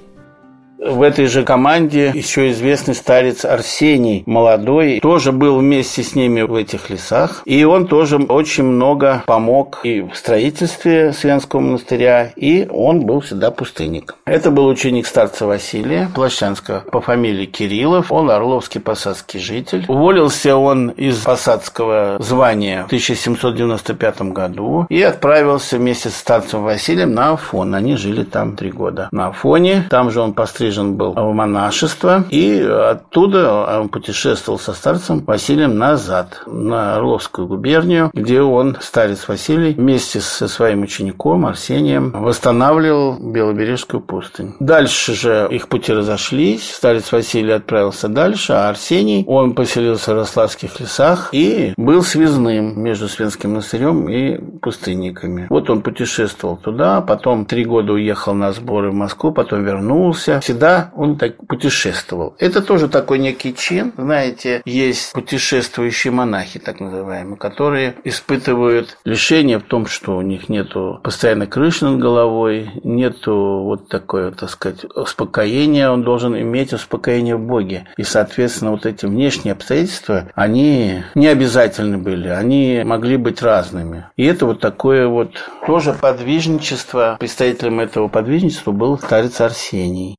В этой же команде еще известный старец Арсений, молодой, тоже был вместе с ними в этих лесах. И он тоже очень много помог и в строительстве Свенского монастыря, и он был всегда пустынник. Это был ученик старца Василия Плащанского по фамилии Кириллов. Он орловский посадский житель. Уволился он из посадского звания в 1795 году и отправился вместе с старцем Василием на Афон. Они жили там три года. На Афоне, там же он постриг пострижен был в монашество, и оттуда он путешествовал со старцем Василием назад, на Орловскую губернию, где он, старец Василий, вместе со своим учеником Арсением восстанавливал Белобережскую пустынь. Дальше же их пути разошлись, старец Василий отправился дальше, а Арсений, он поселился в Рославских лесах и был связным между Свенским монастырем и пустынниками. Вот он путешествовал туда, потом три года уехал на сборы в Москву, потом вернулся всегда он так путешествовал. Это тоже такой некий чин. Знаете, есть путешествующие монахи, так называемые, которые испытывают лишение в том, что у них нету постоянно крыши над головой, нету вот такое, так сказать, успокоения. Он должен иметь успокоение в Боге. И, соответственно, вот эти внешние обстоятельства, они не обязательны были, они могли быть разными. И это вот такое вот тоже подвижничество. Представителем этого подвижничества был старец Арсений.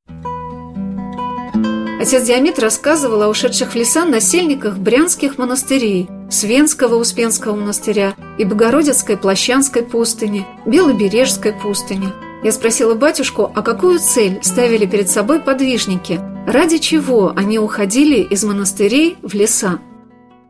Отец Диамет рассказывал о ушедших в леса насельниках брянских монастырей, Свенского Успенского монастыря и Богородицкой Плащанской пустыни, Белобережской пустыни. Я спросила батюшку, а какую цель ставили перед собой подвижники, ради чего они уходили из монастырей в леса.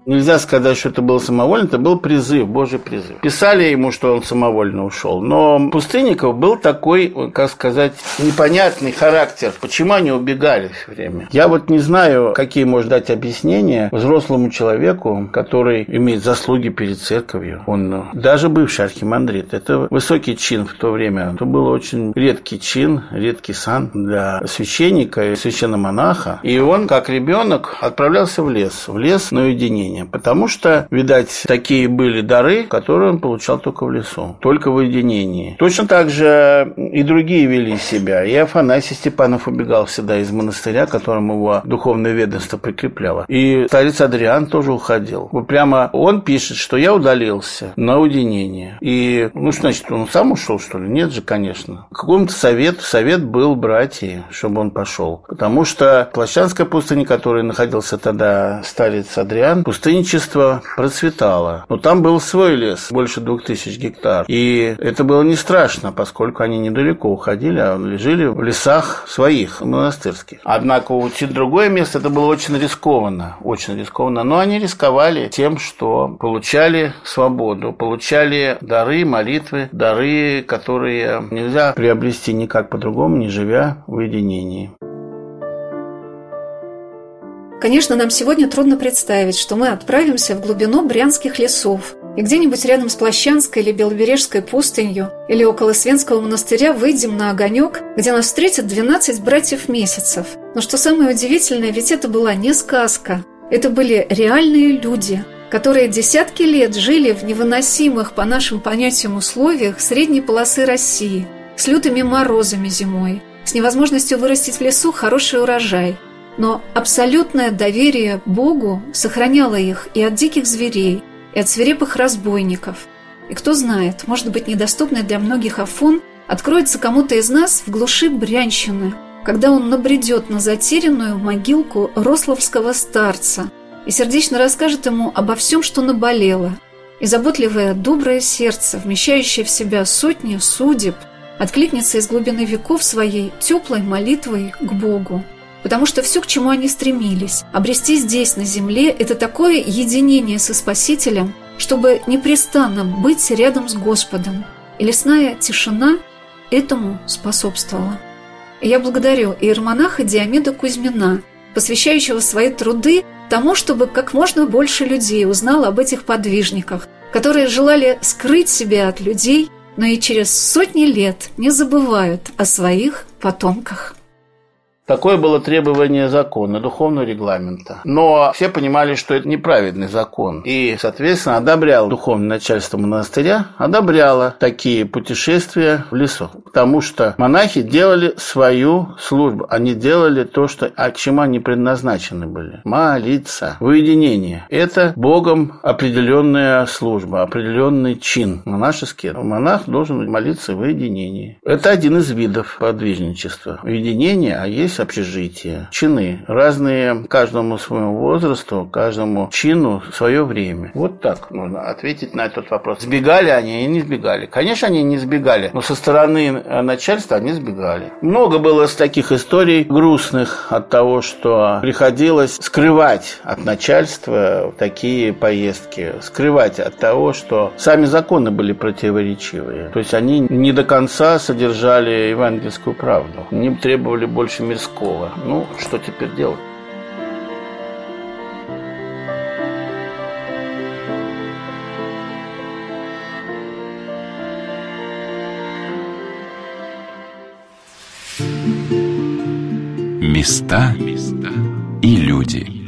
Нельзя сказать, что это был самовольно, это был призыв, Божий призыв. Писали ему, что он самовольно ушел. Но Пустынников был такой, как сказать, непонятный характер. Почему они убегали все время? Я вот не знаю, какие можно дать объяснения взрослому человеку, который имеет заслуги перед церковью. Он даже бывший архимандрит. Это высокий чин в то время. Это был очень редкий чин, редкий сан для священника и священномонаха. И он, как ребенок, отправлялся в лес. В лес на уединения, потому что, видать, такие были дары, которые он получал только в лесу, только в уединении. Точно так же и другие вели себя. И Афанасий Степанов убегал всегда из монастыря, которому его духовное ведомство прикрепляло. И старец Адриан тоже уходил. Вот прямо он пишет, что я удалился на уединение. И, ну, что значит, он сам ушел, что ли? Нет же, конечно. Какому-то совет, совет был братья, чтобы он пошел. Потому что Плащанская пустыня, которой находился тогда старец Адриан, пустынничество процветало. Но там был свой лес, больше двух тысяч гектар. И это было не страшно, поскольку они недалеко уходили, а жили в лесах своих, монастырских. Однако уйти в другое место это было очень рискованно, очень рискованно. Но они рисковали тем, что получали свободу, получали дары, молитвы, дары, которые нельзя приобрести никак по-другому, не живя в уединении. Конечно, нам сегодня трудно представить, что мы отправимся в глубину брянских лесов и где-нибудь рядом с Плащанской или Белобережской пустынью или около Свенского монастыря выйдем на огонек, где нас встретят 12 братьев месяцев. Но что самое удивительное, ведь это была не сказка. Это были реальные люди, которые десятки лет жили в невыносимых по нашим понятиям условиях средней полосы России, с лютыми морозами зимой, с невозможностью вырастить в лесу хороший урожай – но абсолютное доверие Богу сохраняло их и от диких зверей, и от свирепых разбойников. И кто знает, может быть, недоступный для многих Афон откроется кому-то из нас в глуши Брянщины, когда он набредет на затерянную могилку рословского старца и сердечно расскажет ему обо всем, что наболело, и заботливое доброе сердце, вмещающее в себя сотни судеб, откликнется из глубины веков своей теплой молитвой к Богу. Потому что все, к чему они стремились, обрести здесь, на земле, это такое единение со Спасителем, чтобы непрестанно быть рядом с Господом. И лесная тишина этому способствовала. И я благодарю иеромонаха Диомеда Кузьмина, посвящающего свои труды тому, чтобы как можно больше людей узнало об этих подвижниках, которые желали скрыть себя от людей, но и через сотни лет не забывают о своих потомках. Такое было требование закона, духовного регламента. Но все понимали, что это неправедный закон. И, соответственно, одобрял духовное начальство монастыря, одобряло такие путешествия в лесу. Потому что монахи делали свою службу. Они делали то, что, а к чему они предназначены были. Молиться. В. Это Богом определенная служба, определенный чин монашеский. Монах должен молиться в уединении. Это один из видов подвижничества. Уединение, а есть общежитие. Чины. Разные каждому своему возрасту, каждому чину свое время. Вот так нужно ответить на этот вопрос. Сбегали они и не сбегали. Конечно, они не сбегали, но со стороны начальства они сбегали. Много было с таких историй грустных от того, что приходилось скрывать от начальства такие поездки, скрывать от того, что сами законы были противоречивые. То есть они не до конца содержали евангельскую правду. Они требовали больше мирского. Ну, что теперь делать? Места и люди.